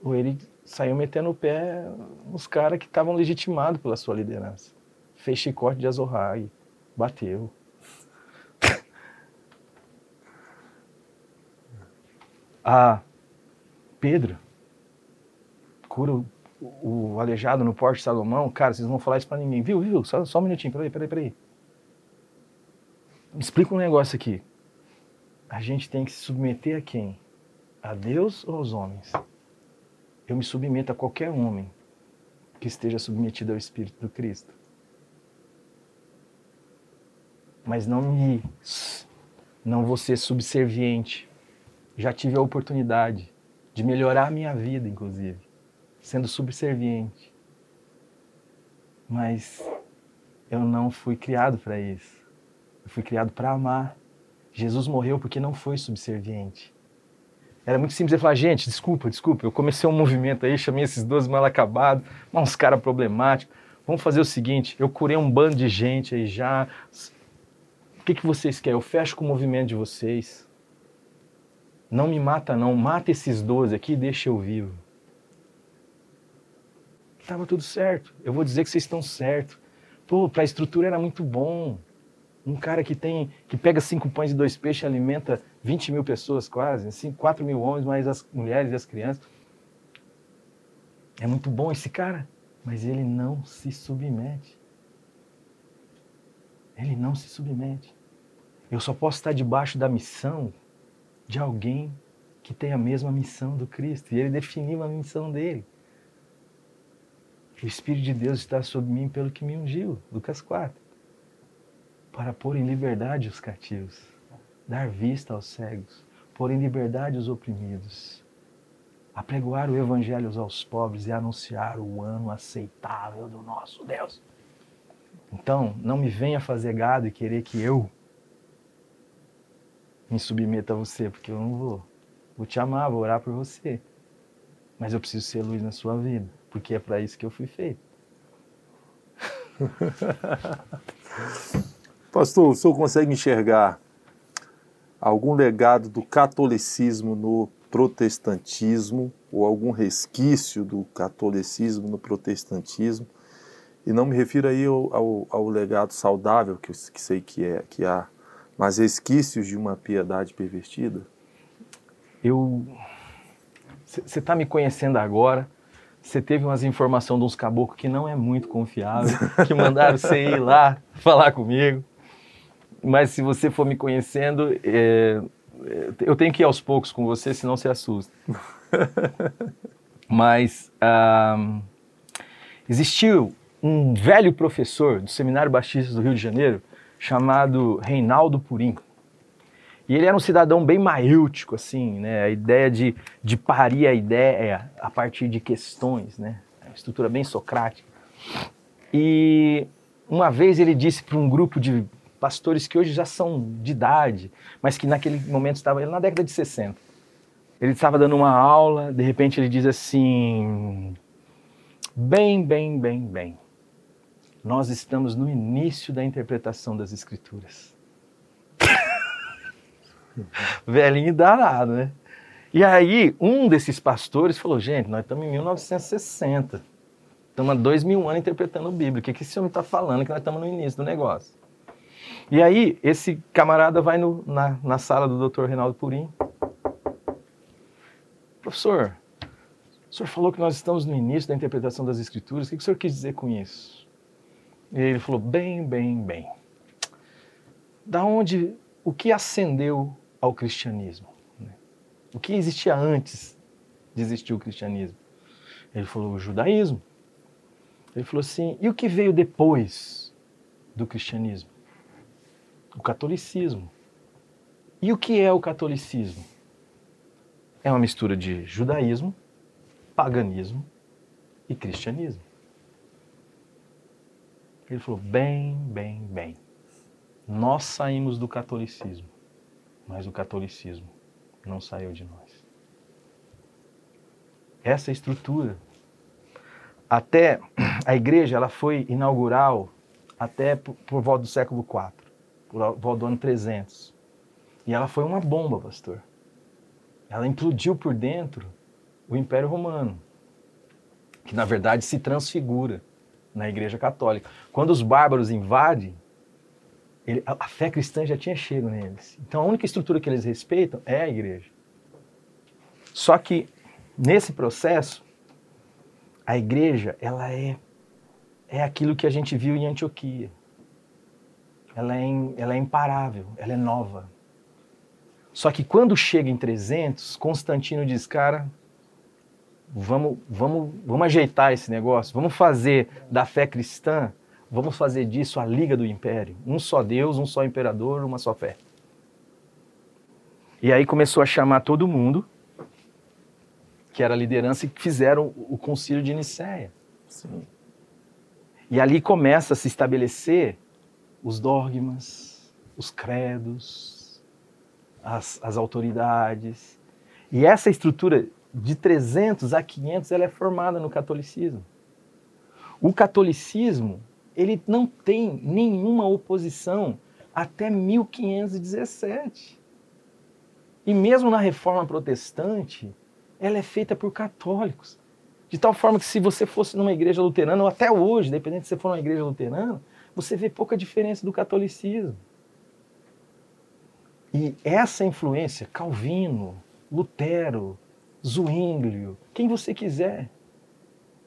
ou ele saiu metendo o pé nos caras que estavam legitimados pela sua liderança. Fez chicote de azorrague, bateu. ah, Pedro cura o, o, aleijado no Porte Salomão. Cara, vocês não vão falar isso pra ninguém. Viu, viu? Só, só um minutinho, peraí, peraí, peraí. Me explica um negócio aqui. A gente tem que se submeter a quem? A Deus ou aos homens? Eu me submeto a qualquer homem que esteja submetido ao Espírito do Cristo. Mas não me. Não vou ser subserviente. Já tive a oportunidade de melhorar a minha vida, inclusive, sendo subserviente. Mas eu não fui criado para isso. Eu fui criado para amar. Jesus morreu porque não foi subserviente. Era muito simples eu falar, gente, desculpa, desculpa, eu comecei um movimento aí, chamei esses dois mal acabados, uns caras problemáticos. Vamos fazer o seguinte, eu curei um bando de gente aí já. O que, que vocês querem? Eu fecho com o movimento de vocês. Não me mata não, mata esses 12 aqui e deixa eu vivo. Tava tudo certo. Eu vou dizer que vocês estão certo. Pô, para a estrutura era muito bom. Um cara que tem, que pega cinco pães e dois peixes alimenta 20 mil pessoas quase, assim, 4 mil homens, mais as mulheres e as crianças. É muito bom esse cara, mas ele não se submete. Ele não se submete. Eu só posso estar debaixo da missão de alguém que tem a mesma missão do Cristo. E ele definiu a missão dele. O Espírito de Deus está sobre mim pelo que me ungiu. Lucas 4 para pôr em liberdade os cativos, dar vista aos cegos, pôr em liberdade os oprimidos, apregoar o evangelho aos pobres e anunciar o ano aceitável do nosso Deus. Então, não me venha fazer gado e querer que eu me submeta a você, porque eu não vou. Vou te amar, vou orar por você. Mas eu preciso ser luz na sua vida, porque é para isso que eu fui feito. [laughs] Pastor, o senhor consegue enxergar algum legado do catolicismo no protestantismo ou algum resquício do catolicismo no protestantismo? E não me refiro aí ao, ao, ao legado saudável que, que sei que é que há, mas resquícios de uma piedade pervertida? Eu você está me conhecendo agora, você teve umas informações de uns caboclos que não é muito confiável, que mandaram você ir lá falar comigo mas se você for me conhecendo, é, é, eu tenho que ir aos poucos com você, senão você assusta. [laughs] mas ah, existiu um velho professor do Seminário Batista do Rio de Janeiro chamado Reinaldo Purim. E ele era um cidadão bem maíltico, assim, né? A ideia de, de parir a ideia a partir de questões, né? Uma estrutura bem socrática. E uma vez ele disse para um grupo de pastores que hoje já são de idade, mas que naquele momento estavam na década de 60. Ele estava dando uma aula, de repente ele diz assim: bem, bem, bem, bem. Nós estamos no início da interpretação das escrituras. [laughs] Velhinho danado, né? E aí, um desses pastores falou: gente, nós estamos em 1960. Estamos há dois mil anos interpretando a Bíblia. O que, que esse homem está falando que nós estamos no início do negócio? E aí, esse camarada vai no, na, na sala do Dr. Reinaldo Purim. Professor, o senhor falou que nós estamos no início da interpretação das Escrituras. O que o senhor quis dizer com isso? E ele falou: bem, bem, bem. Da onde, o que ascendeu ao cristianismo? O que existia antes desistiu o cristianismo? Ele falou, o judaísmo. Ele falou assim, e o que veio depois do cristianismo? O catolicismo. E o que é o catolicismo? É uma mistura de judaísmo, paganismo e cristianismo. Ele falou: bem, bem, bem. Nós saímos do catolicismo, mas o catolicismo não saiu de nós. Essa estrutura. Até a igreja ela foi inaugural até por, por volta do século IV, por volta do ano 300. E ela foi uma bomba, pastor. Ela implodiu por dentro o Império Romano, que na verdade se transfigura na Igreja Católica. Quando os bárbaros invadem, ele, a, fé cristã já tinha chego neles. Então a única estrutura que eles respeitam é a igreja. Só que nesse processo, a igreja ela é é aquilo que a gente viu em Antioquia. Ela é, ela é imparável, ela é nova. Só que quando chega em 300, Constantino diz, cara, vamos, vamos, vamos ajeitar esse negócio, vamos fazer da fé cristã, vamos fazer disso a liga do império. Um só Deus, um só imperador, uma só fé. E aí começou a chamar todo mundo, que era a liderança, e fizeram o concílio de Nicéia. Sim. E ali começa a se estabelecer os dogmas, os credos, as, as autoridades. E essa estrutura de 300 a 500 ela é formada no catolicismo. O catolicismo ele não tem nenhuma oposição até 1517. E mesmo na reforma protestante, ela é feita por católicos. De tal forma que se você fosse numa igreja luterana, ou até hoje, dependendo se você for numa igreja luterana, você vê pouca diferença do catolicismo. E essa influência, Calvino, Lutero, Zwinglio, quem você quiser.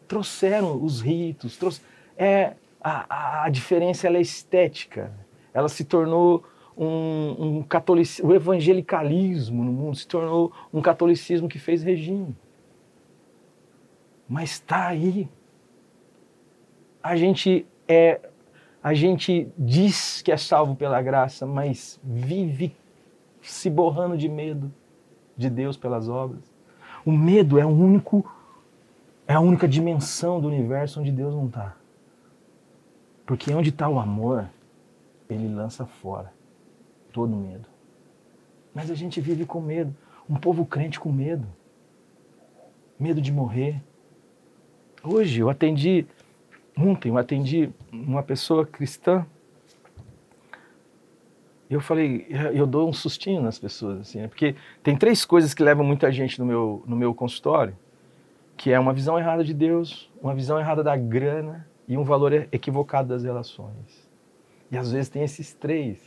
Trouxeram os ritos, trouxe, é, a, a diferença é estética. Ela se tornou um, um catolicismo, o evangelicalismo no mundo se tornou um catolicismo que fez regime. Mas está aí. A gente é, a gente diz que é salvo pela graça, mas vive se borrando de medo de Deus pelas obras. O medo é o único é a única dimensão do universo onde Deus não está. Porque onde está o amor, ele lança fora todo medo. Mas a gente vive com medo. Um povo crente com medo. Medo de morrer. Hoje eu atendi, ontem eu atendi uma pessoa cristã eu falei, eu dou um sustinho nas pessoas, assim, né? porque tem três coisas que levam muita gente no meu, no meu consultório, que é uma visão errada de Deus, uma visão errada da grana e um valor equivocado das relações. E às vezes tem esses três.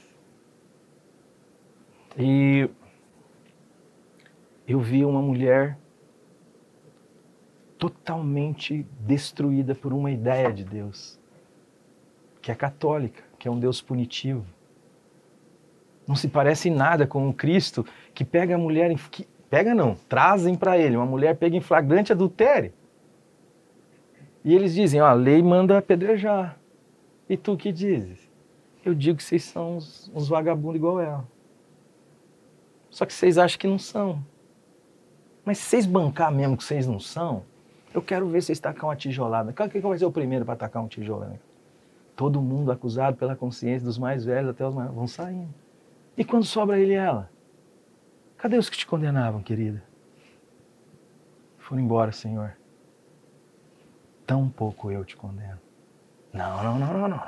E eu vi uma mulher totalmente destruída por uma ideia de Deus, que é católica, que é um Deus punitivo não se parece em nada com o Cristo que pega a mulher, que, pega não, trazem para ele, uma mulher pega em flagrante adultério. E eles dizem, ó, a lei manda apedrejar. E tu que dizes? Eu digo que vocês são uns, uns vagabundos igual ela. Só que vocês acham que não são. Mas se vocês bancar mesmo que vocês não são, eu quero ver vocês tacar uma tijolada. Quem vai ser o primeiro para tacar um tijolo? Todo mundo acusado pela consciência dos mais velhos até os mais... Vão saindo. E quando sobra ele e ela? Cadê os que te condenavam, querida? Foram embora, Senhor. Tão pouco eu te condeno. Não, não, não, não, não.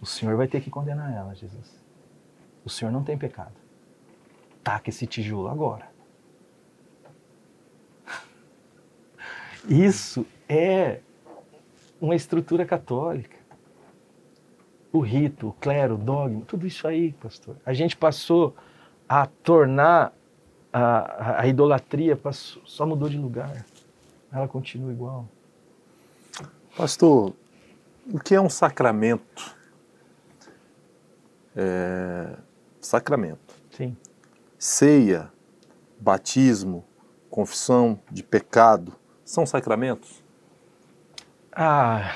O Senhor vai ter que condenar ela, Jesus. O Senhor não tem pecado. Taca esse tijolo agora. [laughs] Isso é uma estrutura católica o rito, o clero, o dogma, tudo isso aí, pastor. A gente passou a tornar a, a, idolatria, passou, só mudou de lugar. Ela continua igual. Pastor, o que é um sacramento? É... Sacramento. Sim. Ceia, batismo, confissão de pecado, são sacramentos? Ah,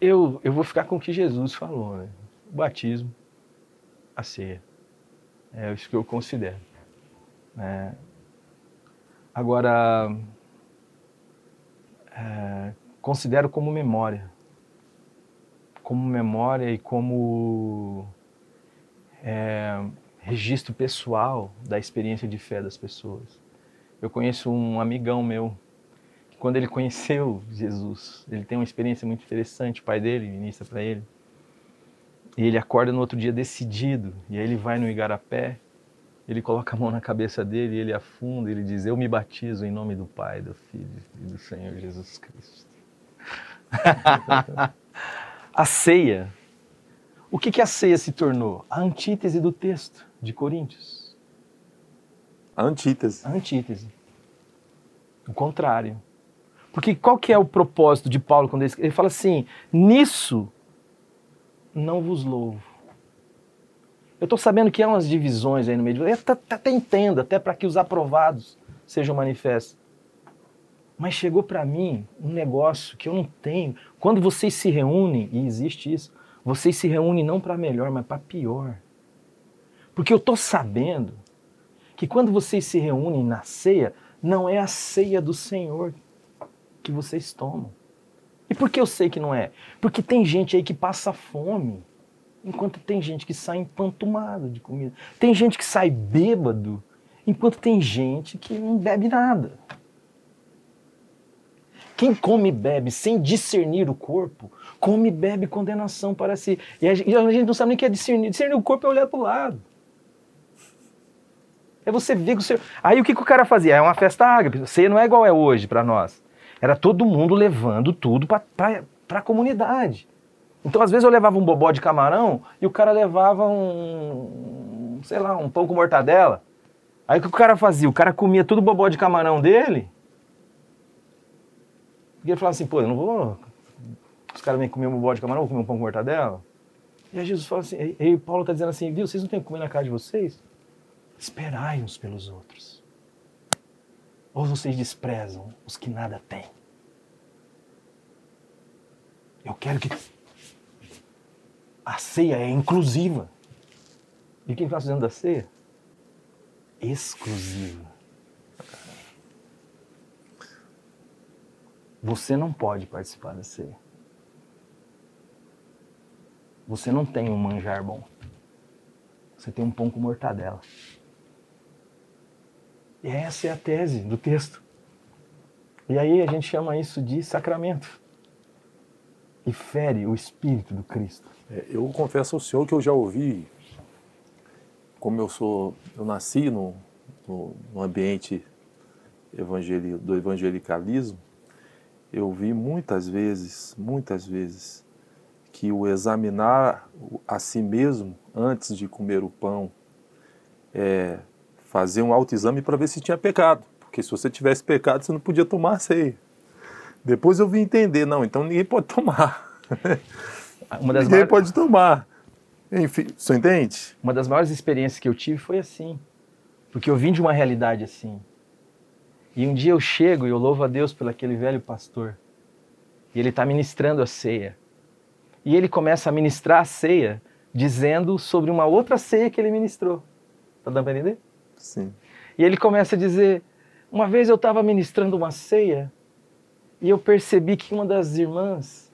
eu, eu vou ficar com o que Jesus falou, né? O batismo, a ceia. É isso que eu considero. É. Agora, é, considero como memória. Como memória e como é, registro pessoal da experiência de fé das pessoas. Eu conheço um amigão meu que quando ele conheceu [laughs] Jesus, ele tem uma experiência muito interessante, o pai dele ministra para ele. E ele acorda no outro dia decidido, e aí ele vai no igarapé, ele coloca a mão na cabeça dele, e ele afunda, e ele diz: "Eu me batizo em nome do Pai, do Filho e do Senhor Jesus Cristo". [laughs] a ceia. O que, que a ceia se tornou? A antítese do texto de Coríntios. A antítese. A antítese. O contrário. Porque qual que é o propósito de Paulo quando ele, ele fala assim: nisso não vos louvo. Eu estou sabendo que há umas divisões aí no meio de vocês. Até, até entendo, até para que os aprovados sejam manifestos. Mas chegou para mim um negócio que eu não tenho. Quando vocês se reúnem, e existe isso, vocês se reúnem não para melhor, mas para pior. Porque eu estou sabendo que quando vocês se reúnem na ceia, não é a ceia do Senhor que vocês tomam. E por que eu sei que não é? Porque tem gente aí que passa fome, enquanto tem gente que sai empantumado de comida. Tem gente que sai bêbado, enquanto tem gente que não bebe nada. Quem come e bebe sem discernir o corpo, come e bebe condenação para si. E a gente, não sabe nem o que é discernir. Discernir o corpo é olhar para o lado. É você ver que o seu. Aí o que, que o cara fazia? É uma festa ágape. Você não é igual é hoje para nós. Era todo mundo levando tudo para a comunidade. Então, às vezes, eu levava um bobó de camarão e o cara levava um, sei lá, um pão com mortadela. Aí o que o cara fazia? O cara comia tudo o bobó de camarão dele porque ele falava assim, pô, eu não vou. Os caras vêm comer um bode de camarão, vou comer um pão com mortadela. E aí Jesus fala assim, e aí Paulo está dizendo assim, viu, vocês não têm que comer na casa de vocês? Esperai uns pelos outros. Ou vocês desprezam os que nada têm? Eu quero que a ceia é inclusiva. E quem está fazendo da ceia? Exclusiva. Você não pode participar da ceia. Você não tem um manjar bom. Você tem um pão com mortadela. E essa é a tese do texto. E aí a gente chama isso de sacramento. E fere o espírito do Cristo. É, eu confesso ao senhor que eu já ouvi, como eu sou, eu nasci no, no, no ambiente evangeli, do evangelicalismo, eu vi muitas vezes, muitas vezes, que o examinar a si mesmo antes de comer o pão é fazer um autoexame para ver se tinha pecado. Porque se você tivesse pecado, você não podia tomar a ceia. Depois eu vim entender, não, então ninguém pode tomar. [laughs] ninguém maiores... pode tomar. Enfim, você entende? Uma das maiores experiências que eu tive foi assim. Porque eu vim de uma realidade assim. E um dia eu chego e eu louvo a Deus pelo aquele velho pastor. E ele está ministrando a ceia. E ele começa a ministrar a ceia dizendo sobre uma outra ceia que ele ministrou. Está dando para entender? Sim. E ele começa a dizer: Uma vez eu estava ministrando uma ceia e eu percebi que uma das irmãs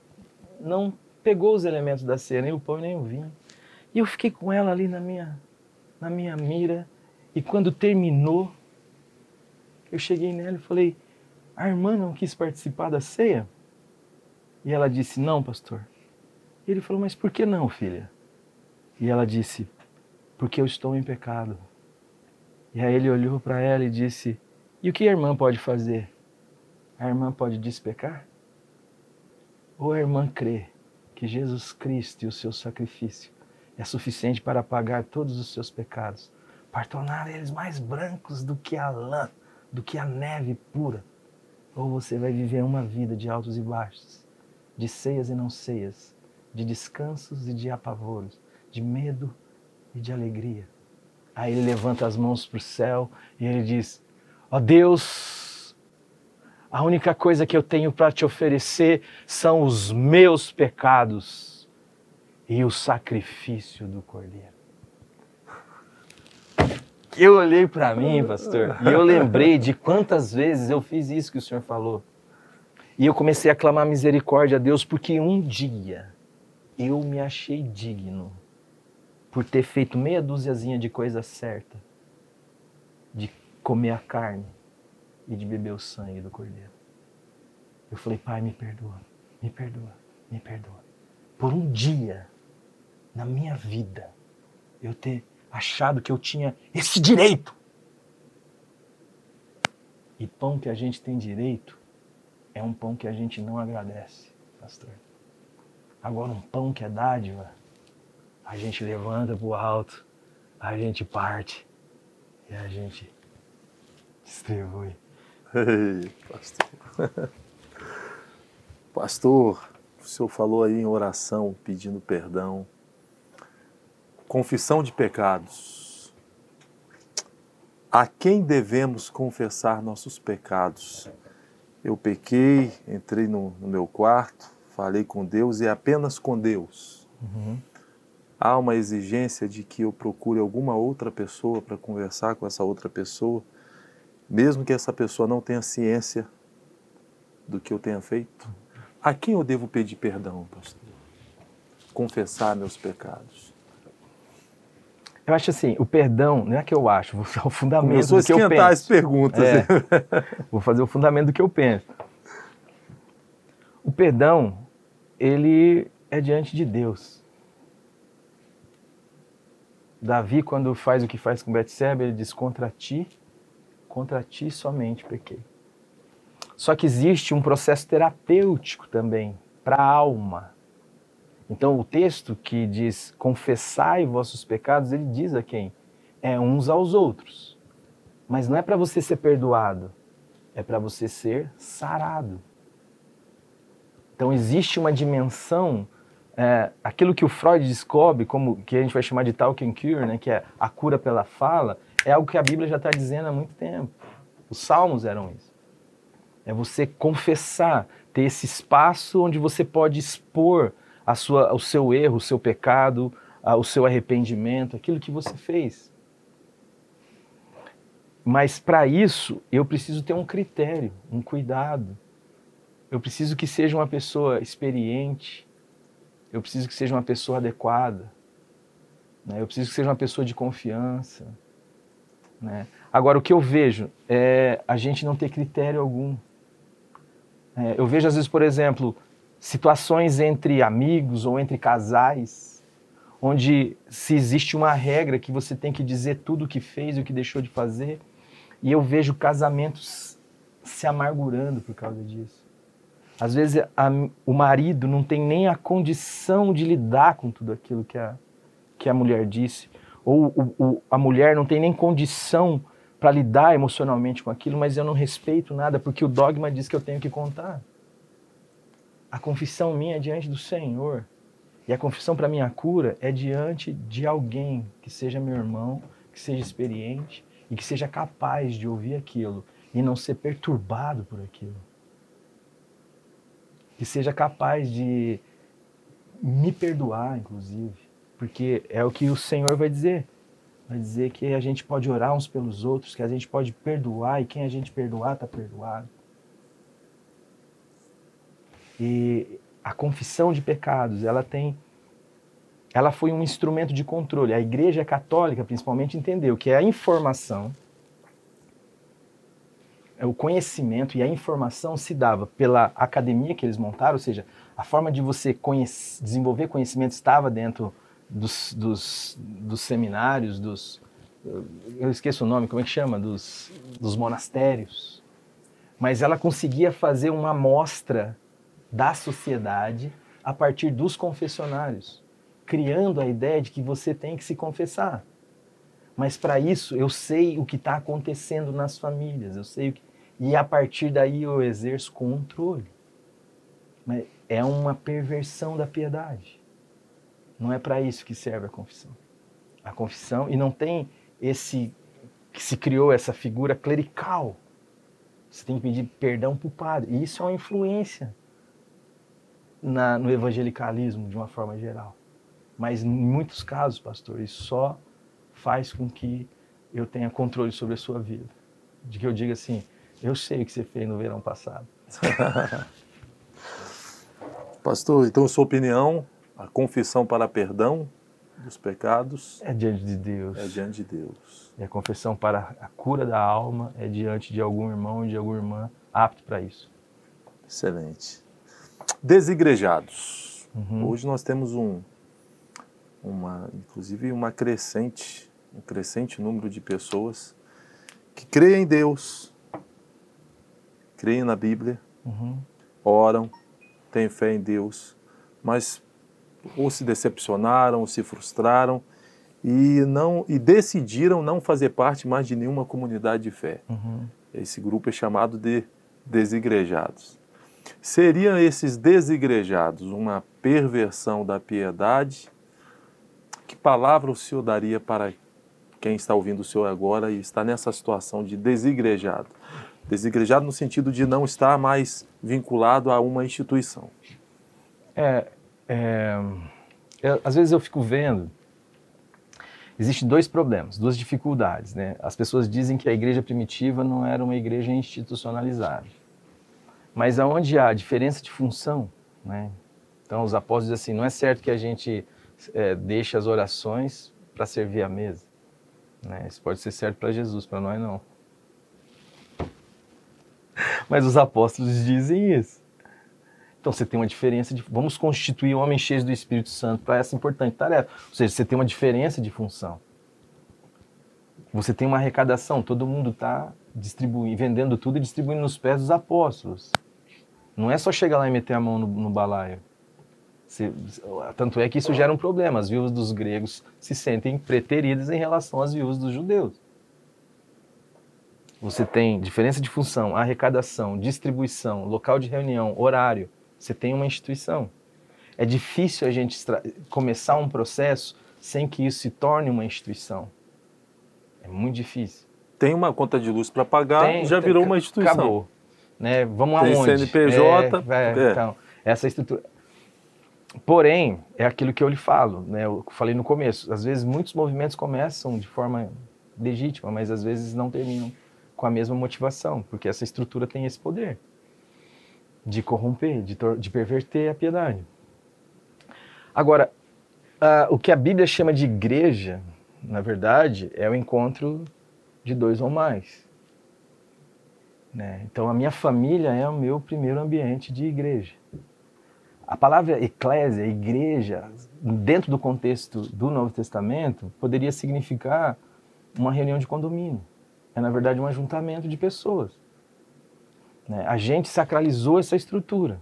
não pegou os elementos da ceia, nem o pão nem o vinho. E eu fiquei com ela ali na minha, na minha mira. E quando terminou, eu cheguei nela e falei: A irmã não quis participar da ceia? E ela disse: Não, pastor. E ele falou: Mas por que não, filha? E ela disse: Porque eu estou em pecado. E aí ele olhou para ela e disse: E o que a irmã pode fazer? A irmã pode despecar? Ou a irmã crê que Jesus Cristo e o seu sacrifício é suficiente para apagar todos os seus pecados, para tornar eles mais brancos do que a lã? do que a neve pura. Ou você vai viver uma vida de altos e baixos, de ceias e não ceias, de descansos e de apavoros, de medo e de alegria. Aí ele levanta as mãos para o céu e ele diz: Ó Deus, a única coisa que eu tenho para te oferecer são os meus pecados e o sacrifício do Cordeiro. Eu olhei para mim, pastor, e eu lembrei de quantas vezes eu fiz isso que o senhor falou. E eu comecei a clamar misericórdia a Deus, porque um dia eu me achei digno por ter feito meia dúziazinha de coisa certa, de comer a carne e de beber o sangue do cordeiro. Eu falei, Pai, me perdoa, me perdoa, me perdoa. Por um dia na minha vida eu ter achado que eu tinha esse direito. E pão que a gente tem direito é um pão que a gente não agradece, pastor. Agora, um pão que é dádiva, a gente levanta para o alto, a gente parte e a gente distribui. Ei, [laughs] pastor. [laughs] pastor, o senhor falou aí em oração, pedindo perdão. Confissão de pecados. A quem devemos confessar nossos pecados? Eu pequei, entrei no, no meu quarto, falei com Deus e apenas com Deus. Uhum. Há uma exigência de que eu procure alguma outra pessoa para conversar com essa outra pessoa, mesmo que essa pessoa não tenha ciência do que eu tenha feito. A quem eu devo pedir perdão, pastor? Confessar meus pecados. Eu acho assim, o perdão, não é que eu acho, vou fazer o fundamento Começou do que eu penso. as perguntas. É, [laughs] vou fazer o fundamento do que eu penso. O perdão, ele é diante de Deus. Davi, quando faz o que faz com Betseba, ele diz, contra ti, contra ti somente pequei. Só que existe um processo terapêutico também, para a alma. Então, o texto que diz confessai vossos pecados, ele diz a quem? É uns aos outros. Mas não é para você ser perdoado, é para você ser sarado. Então, existe uma dimensão, é, aquilo que o Freud descobre, como que a gente vai chamar de talking cure, né, que é a cura pela fala, é algo que a Bíblia já está dizendo há muito tempo. Os salmos eram isso. É você confessar, ter esse espaço onde você pode expor a sua, o seu erro, o seu pecado, o seu arrependimento, aquilo que você fez. Mas para isso eu preciso ter um critério, um cuidado. Eu preciso que seja uma pessoa experiente. Eu preciso que seja uma pessoa adequada. Né? Eu preciso que seja uma pessoa de confiança. Né? Agora, o que eu vejo é a gente não ter critério algum. É, eu vejo, às vezes, por exemplo, situações entre amigos ou entre casais, onde se existe uma regra que você tem que dizer tudo o que fez e o que deixou de fazer, e eu vejo casamentos se amargurando por causa disso. Às vezes a, o marido não tem nem a condição de lidar com tudo aquilo que a, que a mulher disse, ou o, o, a mulher não tem nem condição para lidar emocionalmente com aquilo, mas eu não respeito nada porque o dogma diz que eu tenho que contar a confissão minha é diante do Senhor. E a confissão para minha cura é diante de alguém que seja meu irmão, que seja experiente e que seja capaz de ouvir aquilo e não ser perturbado por aquilo. Que seja capaz de me perdoar, inclusive, porque é o que o Senhor vai dizer. Vai dizer que a gente pode orar uns pelos outros, que a gente pode perdoar e quem a gente perdoar está perdoado. E a confissão de pecados, ela tem ela foi um instrumento de controle. A Igreja Católica, principalmente, entendeu que a informação, é o conhecimento e a informação se dava pela academia que eles montaram, ou seja, a forma de você conhece, desenvolver conhecimento estava dentro dos, dos, dos, seminários, dos. Eu esqueço o nome, como é que chama? Dos, dos monastérios. Mas ela conseguia fazer uma amostra da sociedade a partir dos confessionários, criando a ideia de que você tem que se confessar. Mas para isso eu sei o que está acontecendo nas famílias, eu sei o que... e a partir daí eu exerço controle. É uma perversão da piedade. Não é para isso que serve a confissão. A confissão e não tem esse que se criou essa figura clerical Você tem que pedir perdão para o padre. E isso é uma influência na, no evangelicalismo, de uma forma geral. Mas em muitos casos, pastor, isso só faz com que eu tenha controle sobre a sua vida. De que eu diga assim, eu sei o que você fez no verão passado. [laughs] pastor, então, sua opinião, a confissão para perdão dos pecados é diante de Deus. É diante de Deus. E a confissão para a cura da alma é diante de algum irmão de alguma irmã apto para isso. Excelente. Desigrejados. Uhum. Hoje nós temos um, uma, inclusive uma crescente, um crescente número de pessoas que creem em Deus, creem na Bíblia, uhum. oram, têm fé em Deus, mas ou se decepcionaram, ou se frustraram e não e decidiram não fazer parte mais de nenhuma comunidade de fé. Uhum. Esse grupo é chamado de desigrejados. Seriam esses desigrejados uma perversão da piedade? Que palavra o senhor daria para quem está ouvindo o senhor agora e está nessa situação de desigrejado? Desigrejado no sentido de não estar mais vinculado a uma instituição. É, é, eu, às vezes eu fico vendo, existem dois problemas, duas dificuldades. Né? As pessoas dizem que a igreja primitiva não era uma igreja institucionalizada. Mas aonde há diferença de função, né? então os apóstolos dizem assim, não é certo que a gente é, deixe as orações para servir a mesa. Né? Isso pode ser certo para Jesus, para nós não. Mas os apóstolos dizem isso. Então você tem uma diferença de. Vamos constituir homens cheios do Espírito Santo para essa importante tarefa. Ou seja, você tem uma diferença de função. Você tem uma arrecadação, todo mundo está distribuindo, vendendo tudo e distribuindo nos pés dos apóstolos. Não é só chegar lá e meter a mão no, no balaio. Você, tanto é que isso gera um problema. As viúvas dos gregos se sentem preteridas em relação às viúvas dos judeus. Você tem diferença de função, arrecadação, distribuição, local de reunião, horário. Você tem uma instituição. É difícil a gente começar um processo sem que isso se torne uma instituição. É muito difícil. Tem uma conta de luz para pagar, tem, já virou uma instituição. Acabou. Né? Vamos tem aonde? CNPJ. É, é, é. Então, essa estrutura. Porém, é aquilo que eu lhe falo, né? Eu falei no começo. Às vezes muitos movimentos começam de forma legítima, mas às vezes não terminam com a mesma motivação, porque essa estrutura tem esse poder de corromper, de, de perverter a piedade. Agora, uh, o que a Bíblia chama de igreja, na verdade, é o encontro de dois ou mais. Né? Então, a minha família é o meu primeiro ambiente de igreja. A palavra eclésia, igreja, dentro do contexto do Novo Testamento, poderia significar uma reunião de condomínio. É, na verdade, um ajuntamento de pessoas. Né? A gente sacralizou essa estrutura,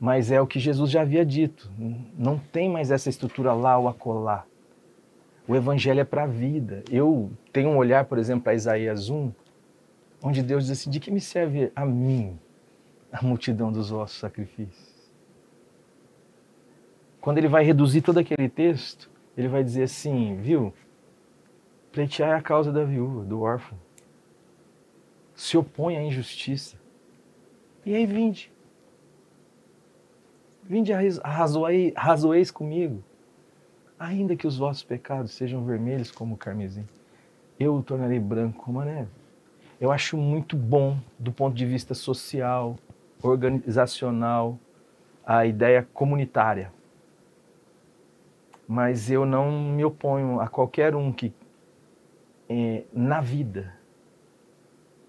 mas é o que Jesus já havia dito. Não tem mais essa estrutura lá ou acolá. O evangelho é para a vida. Eu tenho um olhar, por exemplo, para Isaías 1, onde Deus diz assim: de que me serve a mim a multidão dos vossos sacrifícios? Quando ele vai reduzir todo aquele texto, ele vai dizer assim: viu? Pleitear a causa da viúva, do órfão. Se opõe à injustiça. E aí vinde. Vinde arrazoeis, arrazoeis comigo. Ainda que os vossos pecados sejam vermelhos como o carmesim, eu o tornarei branco como a neve. Eu acho muito bom do ponto de vista social, organizacional, a ideia comunitária. Mas eu não me oponho a qualquer um que, eh, na vida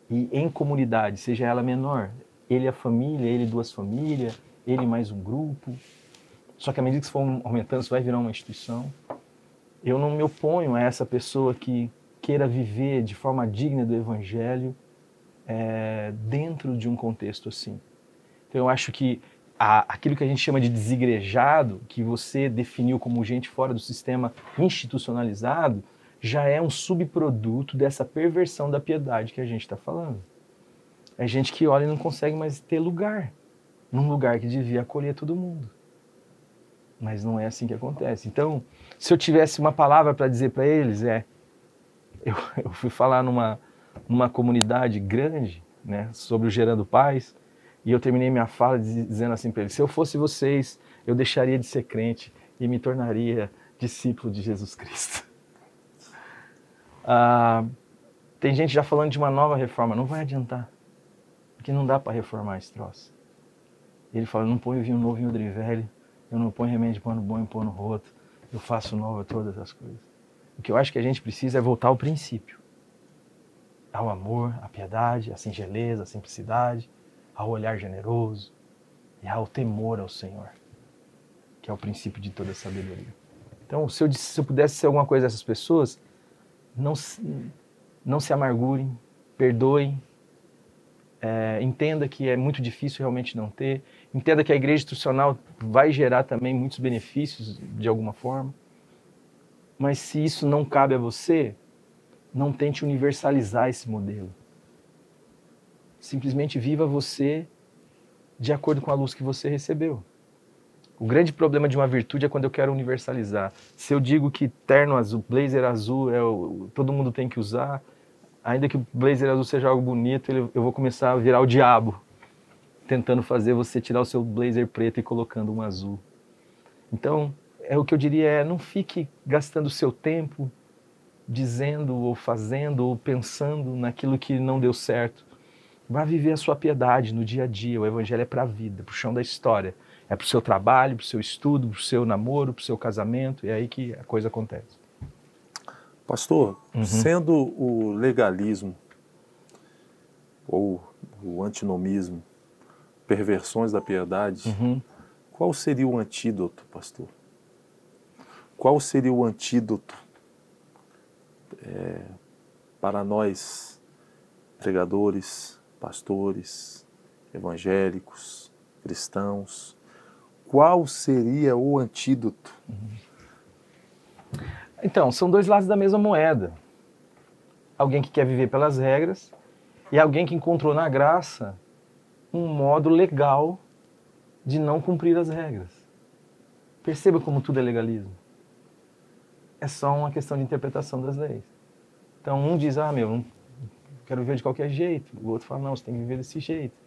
e em comunidade, seja ela menor, ele a família, ele duas famílias, ele mais um grupo. Só que à medida que for aumentando, isso vai virar uma instituição. Eu não me oponho a essa pessoa que queira viver de forma digna do Evangelho é, dentro de um contexto assim. Então eu acho que a, aquilo que a gente chama de desigrejado, que você definiu como gente fora do sistema institucionalizado, já é um subproduto dessa perversão da piedade que a gente está falando. É gente que olha e não consegue mais ter lugar num lugar que devia acolher todo mundo. Mas não é assim que acontece. Então, se eu tivesse uma palavra para dizer para eles, é. Eu, eu, fui falar numa, numa comunidade grande né, sobre o Gerando Paz, e eu terminei minha fala dizendo assim para ele: se eu fosse vocês, eu deixaria de ser crente e me tornaria discípulo de Jesus Cristo. [laughs] Ah, tem gente já falando de uma nova reforma, não vai adiantar, porque não dá para reformar esse troço. Ele fala: não põe vinho novo em odre velho, eu não ponho remédio de pano bom em pano roto, eu faço nova todas as coisas. O que eu acho que a gente precisa é voltar ao princípio ao amor, à piedade, à singeleza, à simplicidade, ao olhar generoso e ao temor ao Senhor, que é o princípio de toda sabedoria. Então, se eu, se eu pudesse ser alguma coisa dessas pessoas, não, não se amargurem, perdoem, é, entenda que é muito difícil realmente não ter, entenda que a igreja institucional vai gerar também muitos benefícios de alguma forma, mas se isso não cabe a você, não tente universalizar esse modelo. Simplesmente viva você de acordo com a luz que você recebeu. O grande problema de uma virtude é quando eu quero universalizar. Se eu digo que terno azul, blazer azul, é o, todo mundo tem que usar, ainda que o blazer azul seja algo bonito, eu vou começar a virar o diabo, tentando fazer você tirar o seu blazer preto e colocando um azul. Então, é o que eu diria é, não fique gastando o seu tempo dizendo ou fazendo ou pensando naquilo que não deu certo. Vá viver a sua piedade no dia a dia. O evangelho é para a vida, para o chão da história. É para o seu trabalho, para o seu estudo, para o seu namoro, para o seu casamento. E é aí que a coisa acontece. Pastor, uhum. sendo o legalismo ou o antinomismo perversões da piedade, uhum. qual seria o antídoto, pastor? Qual seria o antídoto é, para nós, pregadores, pastores, evangélicos, cristãos, qual seria o antídoto? Então, são dois lados da mesma moeda. Alguém que quer viver pelas regras e alguém que encontrou na graça um modo legal de não cumprir as regras. Perceba como tudo é legalismo. É só uma questão de interpretação das leis. Então um diz, ah, meu, quero viver de qualquer jeito. O outro fala, não, você tem que viver desse jeito.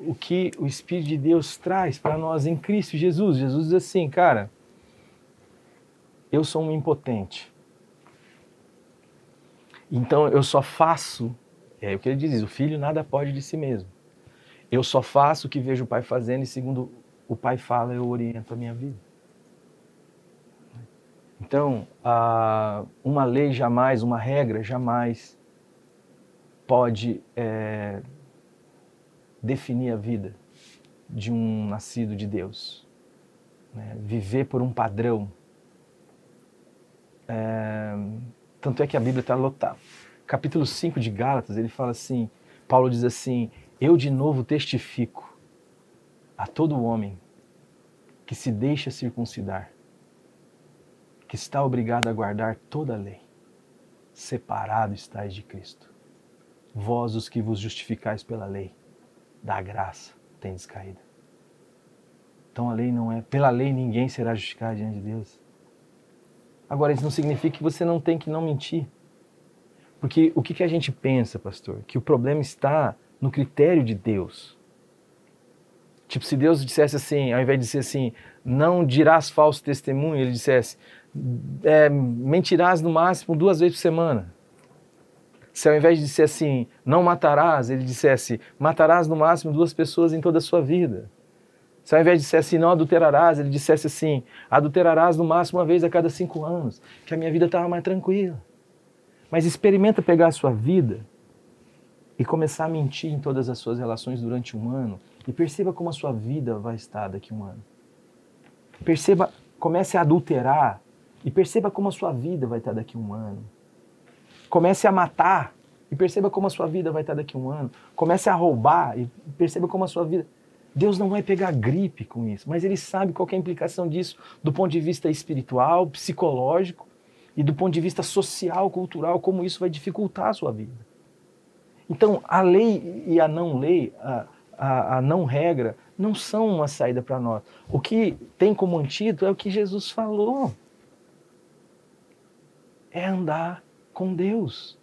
O que o Espírito de Deus traz para nós em Cristo Jesus. Jesus diz assim, cara, eu sou um impotente. Então eu só faço, é o que ele diz, o filho nada pode de si mesmo. Eu só faço o que vejo o pai fazendo e segundo o pai fala, eu oriento a minha vida. Então, uma lei jamais, uma regra jamais pode é, definir a vida de um nascido de Deus. Né? Viver por um padrão. É, tanto é que a Bíblia está lotada. Capítulo 5 de Gálatas, ele fala assim: Paulo diz assim: Eu de novo testifico a todo homem que se deixa circuncidar que está obrigado a guardar toda a lei. Separado estáis de Cristo. Vós, os que vos justificais pela lei, da graça tendes caído. Então a lei não é. Pela lei ninguém será justificado diante de Deus. Agora, isso não significa que você não tem que não mentir. Porque o que, que a gente pensa, pastor? Que o problema está no critério de Deus. Tipo, se Deus dissesse assim, ao invés de dizer assim, não dirás falso testemunho, ele dissesse, é, mentirás no máximo duas vezes por semana. Se ao invés de dizer assim, não matarás, ele dissesse, matarás no máximo duas pessoas em toda a sua vida. Se ao invés de dizer assim, não adulterarás, ele dissesse assim, adulterarás no máximo uma vez a cada cinco anos, que a minha vida estava mais tranquila. Mas experimenta pegar a sua vida e começar a mentir em todas as suas relações durante um ano e perceba como a sua vida vai estar daqui a um ano. Perceba, comece a adulterar e perceba como a sua vida vai estar daqui a um ano. Comece a matar e perceba como a sua vida vai estar daqui a um ano. Comece a roubar e perceba como a sua vida. Deus não vai pegar gripe com isso, mas Ele sabe qual é a implicação disso do ponto de vista espiritual, psicológico e do ponto de vista social, cultural, como isso vai dificultar a sua vida. Então, a lei e a não lei, a, a, a não regra, não são uma saída para nós. O que tem como antídoto é o que Jesus falou é andar com Deus,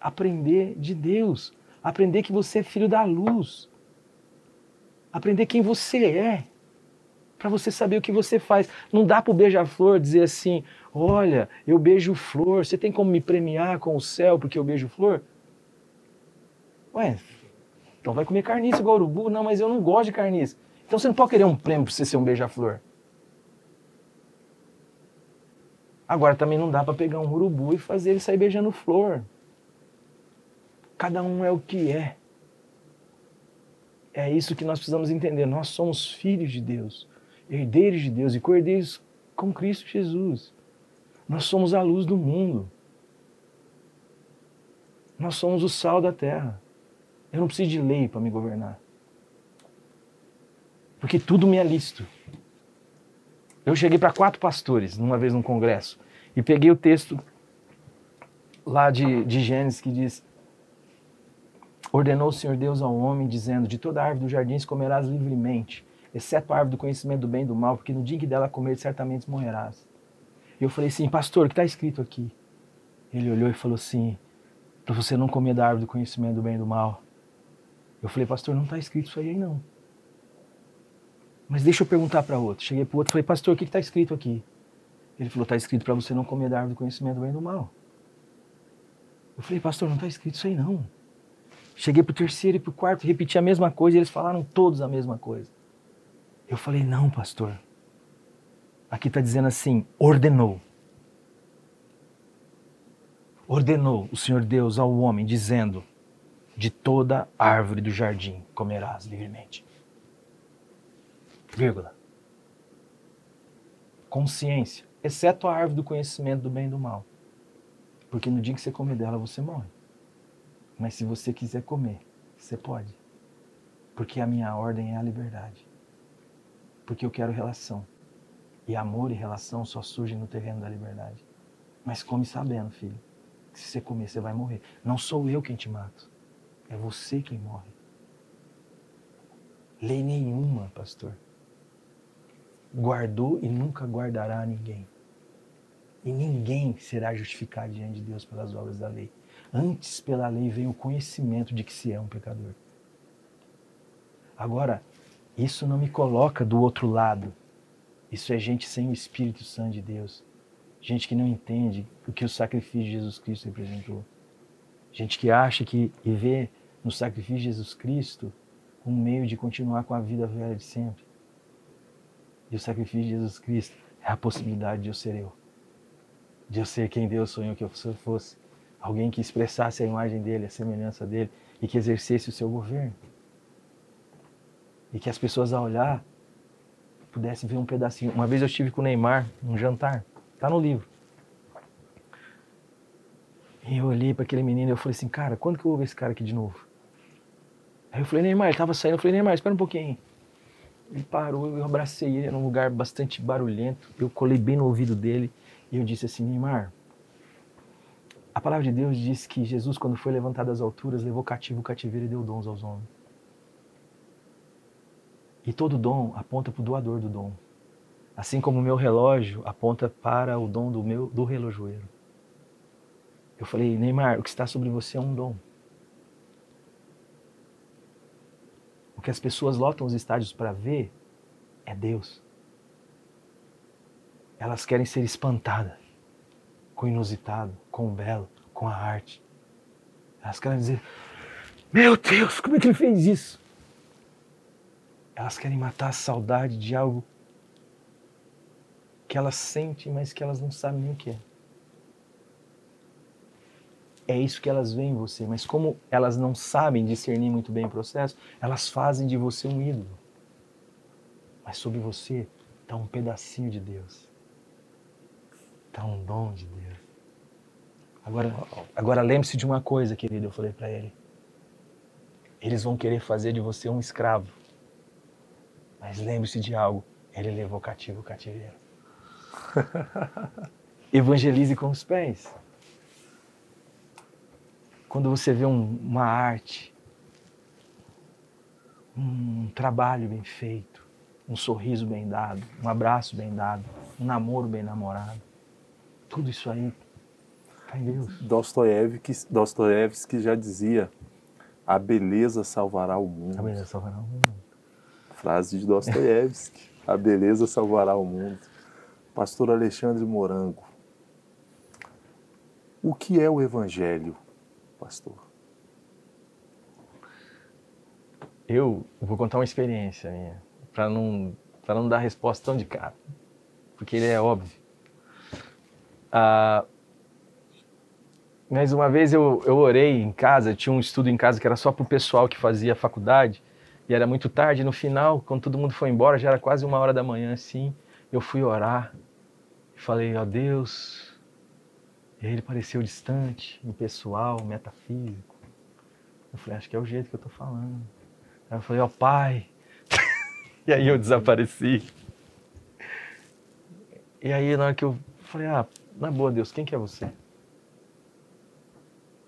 aprender de Deus, Aprender que você é filho da luz. Aprender quem você é. Para você saber o que você faz. Não dá para o beija-flor dizer assim: olha, eu beijo flor, você tem como me premiar com o céu porque eu beijo flor? Ué, então vai comer carniça igual urubu? Não, mas eu não gosto de carniça. Então você não pode querer um prêmio para você ser um beija-flor. Agora também não dá para pegar um urubu e fazer ele sair beijando flor. Cada um é o que é. É isso que nós precisamos entender. Nós somos filhos de Deus, herdeiros de Deus e cordeiros com Cristo Jesus. Nós somos a luz do mundo. Nós somos o sal da terra. Eu não preciso de lei para me governar. Porque tudo me é lícito. Eu cheguei para quatro pastores, numa vez num congresso, e peguei o texto lá de, de Gênesis que diz: Ordenou o Senhor Deus ao homem, dizendo: De toda árvore do jardim comerás livremente, exceto a árvore do conhecimento do bem e do mal, porque no dia que dela comer, certamente morrerás. E eu falei assim: Pastor, o que está escrito aqui? Ele olhou e falou assim: Para você não comer da árvore do conhecimento do bem e do mal. Eu falei: Pastor, não está escrito isso aí, não. Mas deixa eu perguntar para outro. Cheguei para outro e falei, pastor, o que está escrito aqui? Ele falou, está escrito para você não comer da árvore do conhecimento do bem e do mal. Eu falei, pastor, não está escrito isso aí não. Cheguei para o terceiro e para o quarto, repeti a mesma coisa e eles falaram todos a mesma coisa. Eu falei, não, pastor. Aqui está dizendo assim, ordenou. Ordenou o Senhor Deus ao homem, dizendo, de toda árvore do jardim comerás livremente vírgula. Consciência, exceto a árvore do conhecimento do bem e do mal. Porque no dia que você comer dela, você morre. Mas se você quiser comer, você pode. Porque a minha ordem é a liberdade. Porque eu quero relação. E amor e relação só surgem no terreno da liberdade. Mas come sabendo, filho, que se você comer, você vai morrer. Não sou eu quem te mato. É você quem morre. Lei nenhuma, pastor guardou e nunca guardará a ninguém. E ninguém será justificado diante de Deus pelas obras da lei. Antes, pela lei, vem o conhecimento de que se é um pecador. Agora, isso não me coloca do outro lado. Isso é gente sem o Espírito Santo de Deus. Gente que não entende o que o sacrifício de Jesus Cristo representou. Gente que acha que e vê no sacrifício de Jesus Cristo um meio de continuar com a vida velha de sempre. E o sacrifício de Jesus Cristo é a possibilidade de eu ser eu. De eu ser quem Deus sonhou que eu fosse. Alguém que expressasse a imagem dele, a semelhança dele e que exercesse o seu governo. E que as pessoas ao olhar pudessem ver um pedacinho. Uma vez eu estive com o Neymar num jantar, está no livro. E eu olhei para aquele menino e eu falei assim, cara, quando que eu vou ver esse cara aqui de novo? Aí eu falei, Neymar, ele tava saindo, eu falei, Neymar, espera um pouquinho. Ele parou, eu abracei ele, era um lugar bastante barulhento. Eu colei bem no ouvido dele e eu disse assim: Neymar, a palavra de Deus diz que Jesus, quando foi levantado às alturas, levou cativo o cativeiro e deu dons aos homens. E todo dom aponta para o doador do dom. Assim como o meu relógio aponta para o dom do meu do relojoeiro. Eu falei, Neymar, o que está sobre você é um dom. O que as pessoas lotam os estádios para ver é Deus. Elas querem ser espantadas com o inusitado, com o belo, com a arte. Elas querem dizer: Meu Deus, como é que ele fez isso? Elas querem matar a saudade de algo que elas sentem, mas que elas não sabem nem o que é é isso que elas veem em você. Mas como elas não sabem discernir muito bem o processo, elas fazem de você um ídolo. Mas sobre você está um pedacinho de Deus. Está um dom de Deus. Agora, agora lembre-se de uma coisa, querido, eu falei para ele. Eles vão querer fazer de você um escravo. Mas lembre-se de algo. Ele levou cativo o cativeiro. [laughs] Evangelize com os pés quando você vê um, uma arte, um trabalho bem feito, um sorriso bem dado, um abraço bem dado, um namoro bem namorado, tudo isso aí está em Deus. Dostoiévski, Dostoiévski já dizia: A beleza salvará o mundo. A beleza salvará o mundo. Frase de Dostoiévski. A beleza salvará o mundo. Pastor Alexandre Morango. O que é o Evangelho, pastor? Eu vou contar uma experiência minha, para não, não dar resposta tão de cara, porque ele é óbvio. Ah, mas uma vez eu, eu orei em casa, tinha um estudo em casa que era só para o pessoal que fazia faculdade, e era muito tarde, no final, quando todo mundo foi embora, já era quase uma hora da manhã, assim, eu fui orar, e falei, ó oh, Deus, e aí ele pareceu distante, impessoal, metafísico. Eu falei, acho que é o jeito que eu estou falando. Aí eu falei, ó oh, pai. [laughs] e aí eu desapareci. E aí na hora que eu falei, ah, na boa Deus, quem que é você?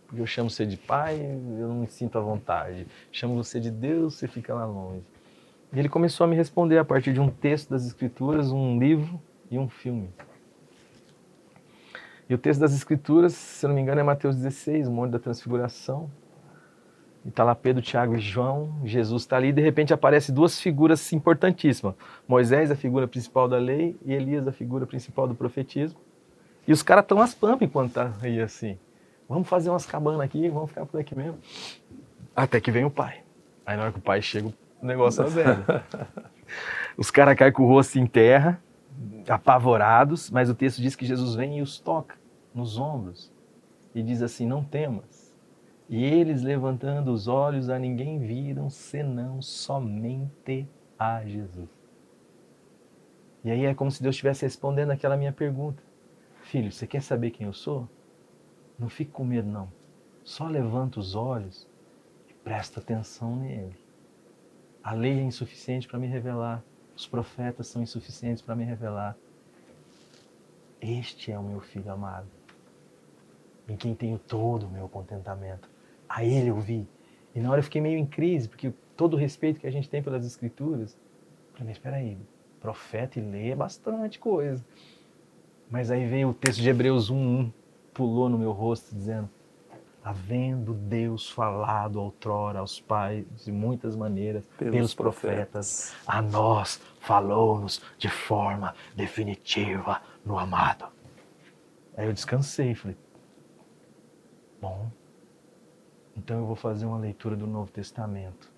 Porque eu chamo você de pai, eu não me sinto à vontade. Chamo você de Deus, você fica lá longe. E ele começou a me responder a partir de um texto das escrituras, um livro e um filme. E o texto das Escrituras, se não me engano, é Mateus 16, o Monte da Transfiguração. E está lá Pedro, Tiago e João, Jesus está ali e de repente aparecem duas figuras importantíssimas. Moisés, a figura principal da lei, e Elias, a figura principal do profetismo. E os caras estão às pampas enquanto tá aí assim. Vamos fazer umas cabanas aqui, vamos ficar por aqui mesmo. Até que vem o pai. Aí na hora que o pai chega, o negócio é velho. [laughs] Os caras caem com o rosto em terra, apavorados, mas o texto diz que Jesus vem e os toca nos ombros e diz assim: Não temas. E eles, levantando os olhos, a ninguém viram senão somente a Jesus. E aí é como se Deus estivesse respondendo aquela minha pergunta: Filho, você quer saber quem eu sou? Não fique com medo, não. Só levanta os olhos e presta atenção nele. A lei é insuficiente para me revelar. Os profetas são insuficientes para me revelar. Este é o meu filho amado, em quem tenho todo o meu contentamento. A ele eu vi. E na hora eu fiquei meio em crise, porque todo o respeito que a gente tem pelas escrituras, falei, mas espera aí, profeta e lei é bastante coisa. Mas aí veio o texto de Hebreus 1:1, pulou no meu rosto dizendo: havendo Deus falado outrora aos pais de muitas maneiras pelos, pelos profetas, profetas, a nós falou-nos de forma definitiva no amado. Aí eu descansei, falei, bom, então eu vou fazer uma leitura do Novo Testamento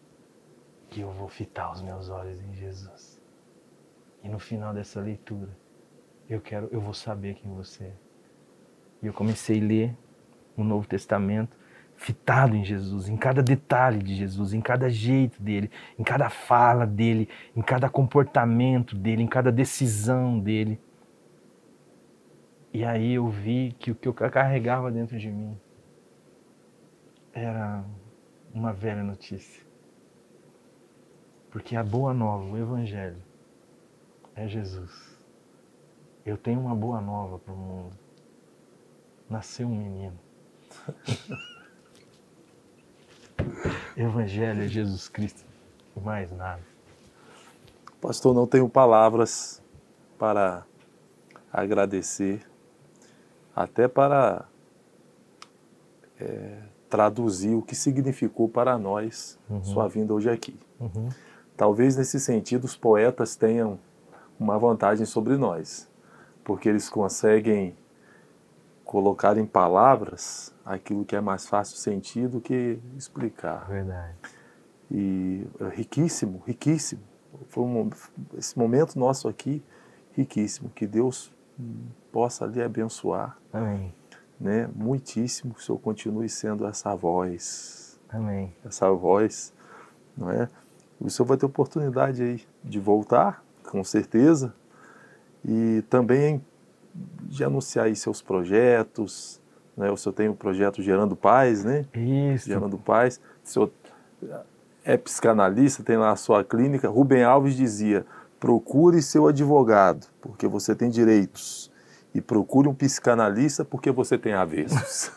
que eu vou fitar os meus olhos em Jesus. E no final dessa leitura, eu quero, eu vou saber quem você é. E eu comecei a ler o Novo Testamento fitado em Jesus, em cada detalhe de Jesus, em cada jeito dele, em cada fala dele, em cada comportamento dele, em cada decisão dele. E aí eu vi que o que eu carregava dentro de mim era uma velha notícia. Porque a boa nova, o Evangelho, é Jesus. Eu tenho uma boa nova para o mundo. Nasceu um menino. [laughs] Evangelho é Jesus Cristo e mais nada. Pastor, não tenho palavras para agradecer, até para é, traduzir o que significou para nós uhum. sua vinda hoje aqui. Uhum. Talvez nesse sentido os poetas tenham uma vantagem sobre nós, porque eles conseguem colocar em palavras aquilo que é mais fácil sentir do que explicar. Verdade. E é riquíssimo, riquíssimo. Foi um, esse momento nosso aqui, riquíssimo. Que Deus possa lhe abençoar. Amém. Né? Muitíssimo que o Senhor continue sendo essa voz. Amém. Essa voz, não é? O Senhor vai ter oportunidade aí de voltar, com certeza. E também de anunciar aí seus projetos, né? O senhor tem o projeto Gerando Paz, né? Isso. Gerando Paz. O senhor é psicanalista, tem lá a sua clínica. Rubem Alves dizia, procure seu advogado, porque você tem direitos. E procure um psicanalista porque você tem avessos.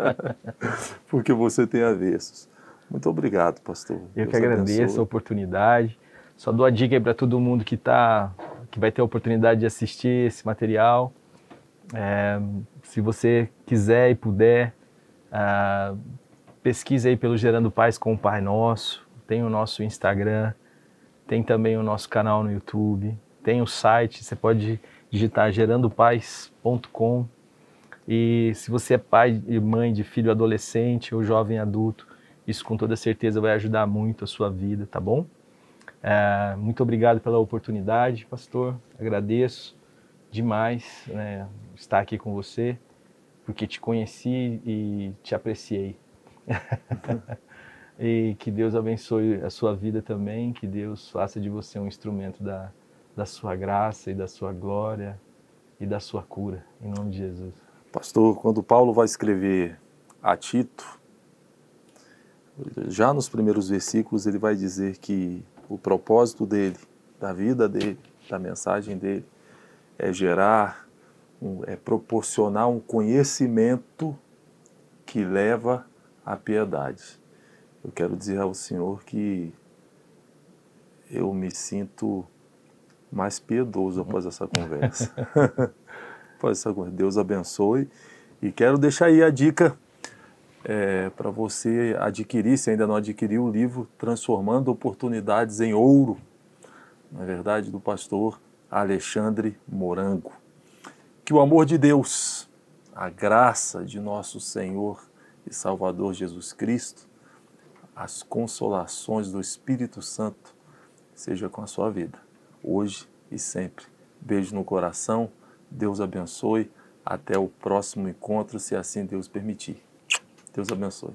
[laughs] porque você tem avessos. Muito obrigado, pastor. Eu Deus que agradeço abençoe. a oportunidade. Só dou a dica aí para todo mundo que tá que vai ter a oportunidade de assistir esse material. É, se você quiser e puder, uh, pesquisa aí pelo Gerando Paz com o Pai Nosso, tem o nosso Instagram, tem também o nosso canal no YouTube, tem o site, você pode digitar gerandopaz.com. E se você é pai e mãe de filho adolescente ou jovem adulto, isso com toda certeza vai ajudar muito a sua vida, tá bom? É, muito obrigado pela oportunidade, pastor. Agradeço demais né, estar aqui com você, porque te conheci e te apreciei. [laughs] e que Deus abençoe a sua vida também, que Deus faça de você um instrumento da, da sua graça e da sua glória e da sua cura, em nome de Jesus. Pastor, quando Paulo vai escrever a Tito, já nos primeiros versículos ele vai dizer que o propósito dele, da vida dele, da mensagem dele, é gerar, é proporcionar um conhecimento que leva à piedade. Eu quero dizer ao Senhor que eu me sinto mais piedoso após essa conversa. [laughs] após essa conversa. Deus abençoe. E quero deixar aí a dica é, para você adquirir, se ainda não adquiriu, o livro Transformando Oportunidades em Ouro, na verdade, do pastor Alexandre Morango. Que o amor de Deus, a graça de nosso Senhor e Salvador Jesus Cristo, as consolações do Espírito Santo seja com a sua vida, hoje e sempre. Beijo no coração, Deus abençoe. Até o próximo encontro, se assim Deus permitir. Deus abençoe.